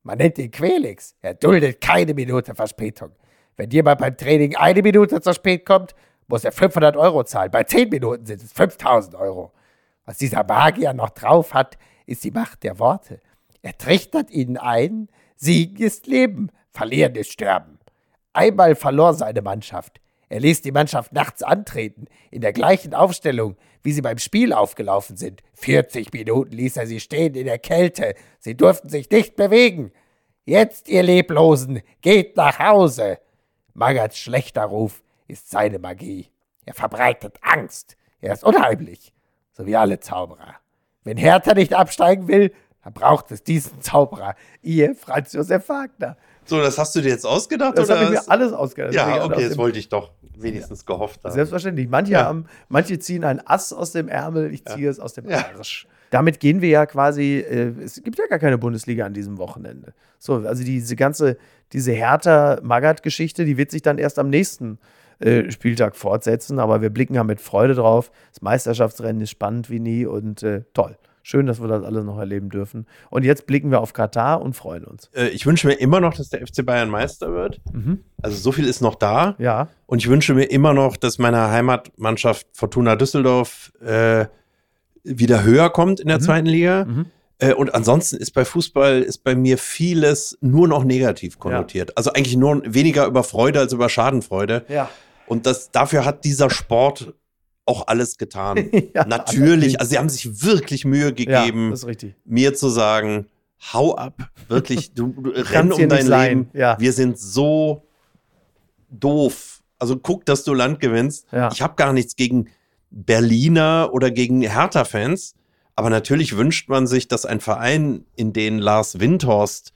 Man nennt ihn Quelix. Er duldet keine Minute Verspätung. Wenn jemand beim Training eine Minute zu spät kommt, muss er 500 Euro zahlen. Bei 10 Minuten sind es 5000 Euro. Was dieser Magier noch drauf hat, ist die Macht der Worte. Er trichtert ihnen ein, Siegen ist Leben, Verlieren ist Sterben. Einmal verlor seine Mannschaft. Er ließ die Mannschaft nachts antreten, in der gleichen Aufstellung, wie sie beim Spiel aufgelaufen sind. 40 Minuten ließ er sie stehen in der Kälte. Sie durften sich nicht bewegen. Jetzt, ihr Leblosen, geht nach Hause. Magats schlechter Ruf ist seine Magie. Er verbreitet Angst. Er ist unheimlich, so wie alle Zauberer. Wenn Hertha nicht absteigen will, dann braucht es diesen Zauberer. Ihr Franz Josef Wagner. So, das hast du dir jetzt ausgedacht? Das oder habe ich mir alles ausgedacht. Ja, okay, das wollte ich doch. wenigstens gehofft haben. Selbstverständlich. Manche, Ja. haben, manche ziehen ein Ass aus dem Ärmel, ich ziehe es aus dem Ja. Arsch. Damit gehen wir ja quasi, äh, es gibt ja gar keine Bundesliga an diesem Wochenende. So, also diese ganze, diese Hertha-Magath-Geschichte, die wird sich dann erst am nächsten äh, Spieltag fortsetzen, aber wir blicken ja mit Freude drauf. Das Meisterschaftsrennen ist spannend wie nie und äh, toll. Schön, dass wir das alles noch erleben dürfen. Und jetzt blicken wir auf Katar und freuen uns. Äh, ich wünsche mir immer noch, dass der FC Bayern Meister wird. Also so viel ist noch da. Ja, Und ich wünsche mir immer noch, dass meine Heimatmannschaft Fortuna Düsseldorf äh, wieder höher kommt in der zweiten Liga. Äh, und ansonsten ist bei Fußball ist bei mir vieles nur noch negativ konnotiert. Also eigentlich nur weniger über Freude als über Schadenfreude. ja. Und das, dafür hat dieser Sport auch alles getan. Ja, Natürlich, also sie haben sich wirklich Mühe ja, gegeben, richtig. mir zu sagen, hau ab, wirklich, du, du renn um dein Leben. ja. Wir sind so doof. Also guck, dass du Land gewinnst. Ja. Ich habe gar nichts gegen Berliner oder gegen Hertha-Fans, aber natürlich wünscht man sich, dass ein Verein, in den Lars Windhorst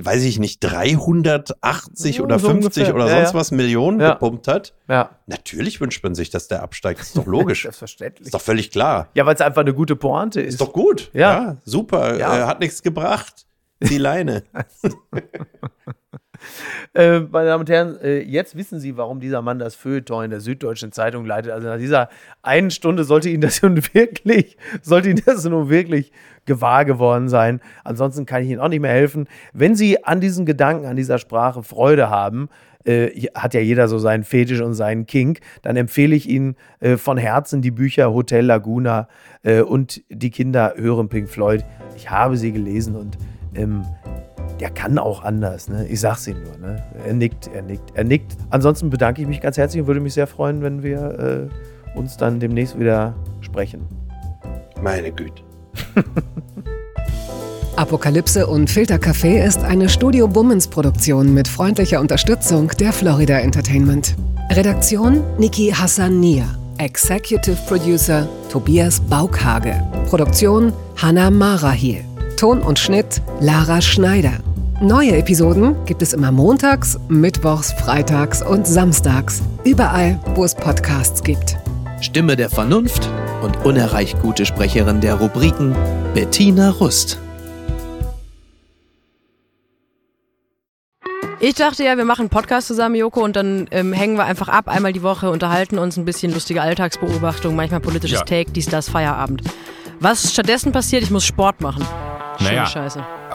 weiß ich nicht, 380 Ja, oder so 50 ungefähr. oder Ja, sonst ja. was Millionen Ja. gepumpt hat. Ja, Natürlich wünscht man sich, dass der absteigt. Ist doch logisch. selbstverständlich. Ist doch völlig klar. Ja, weil es einfach eine gute Pointe ist. Ist doch gut. Ja. super. Äh, hat nichts gebracht. Die Leine. Äh, meine Damen und Herren, äh, jetzt wissen Sie, warum dieser Mann das Feuilleton in der Süddeutschen Zeitung leitet. Also nach dieser einen Stunde sollte Ihnen das nun wirklich, sollte Ihnen das nun wirklich gewahr geworden sein. Ansonsten kann ich Ihnen auch nicht mehr helfen. Wenn Sie an diesen Gedanken, an dieser Sprache Freude haben, äh, hat ja jeder so seinen Fetisch und seinen Kink, dann empfehle ich Ihnen von Herzen die Bücher Hotel Laguna und die Kinder hören Pink Floyd. Ich habe sie gelesen und ähm, der kann auch anders, ne? Ich sag's Ihnen nur, ne? Er nickt, er nickt, er nickt. Ansonsten bedanke ich mich ganz herzlich und würde mich sehr freuen, wenn wir äh, uns dann demnächst wieder sprechen. Meine Güte. Apokalypse und Filtercafé ist eine Studio Bummens Produktion mit freundlicher Unterstützung der Florida Entertainment. Redaktion Niki Hassania. Executive Producer Tobias Baukhage. Produktion Hanna Marahiel. Ton und Schnitt Lara Schneider. Neue Episoden gibt es immer montags, mittwochs, freitags und samstags. Überall, wo es Podcasts gibt. Stimme der Vernunft und unerreicht gute Sprecherin der Rubriken Bettina Rust. Ich dachte ja, wir machen einen Podcast zusammen, Joko, und dann ähm, hängen wir einfach ab, einmal die Woche, unterhalten uns ein bisschen lustige Alltagsbeobachtung, manchmal politisches Ja. Take, dies, das, Feierabend. Was stattdessen passiert, ich muss Sport machen. Schöne Naja. Scheiße.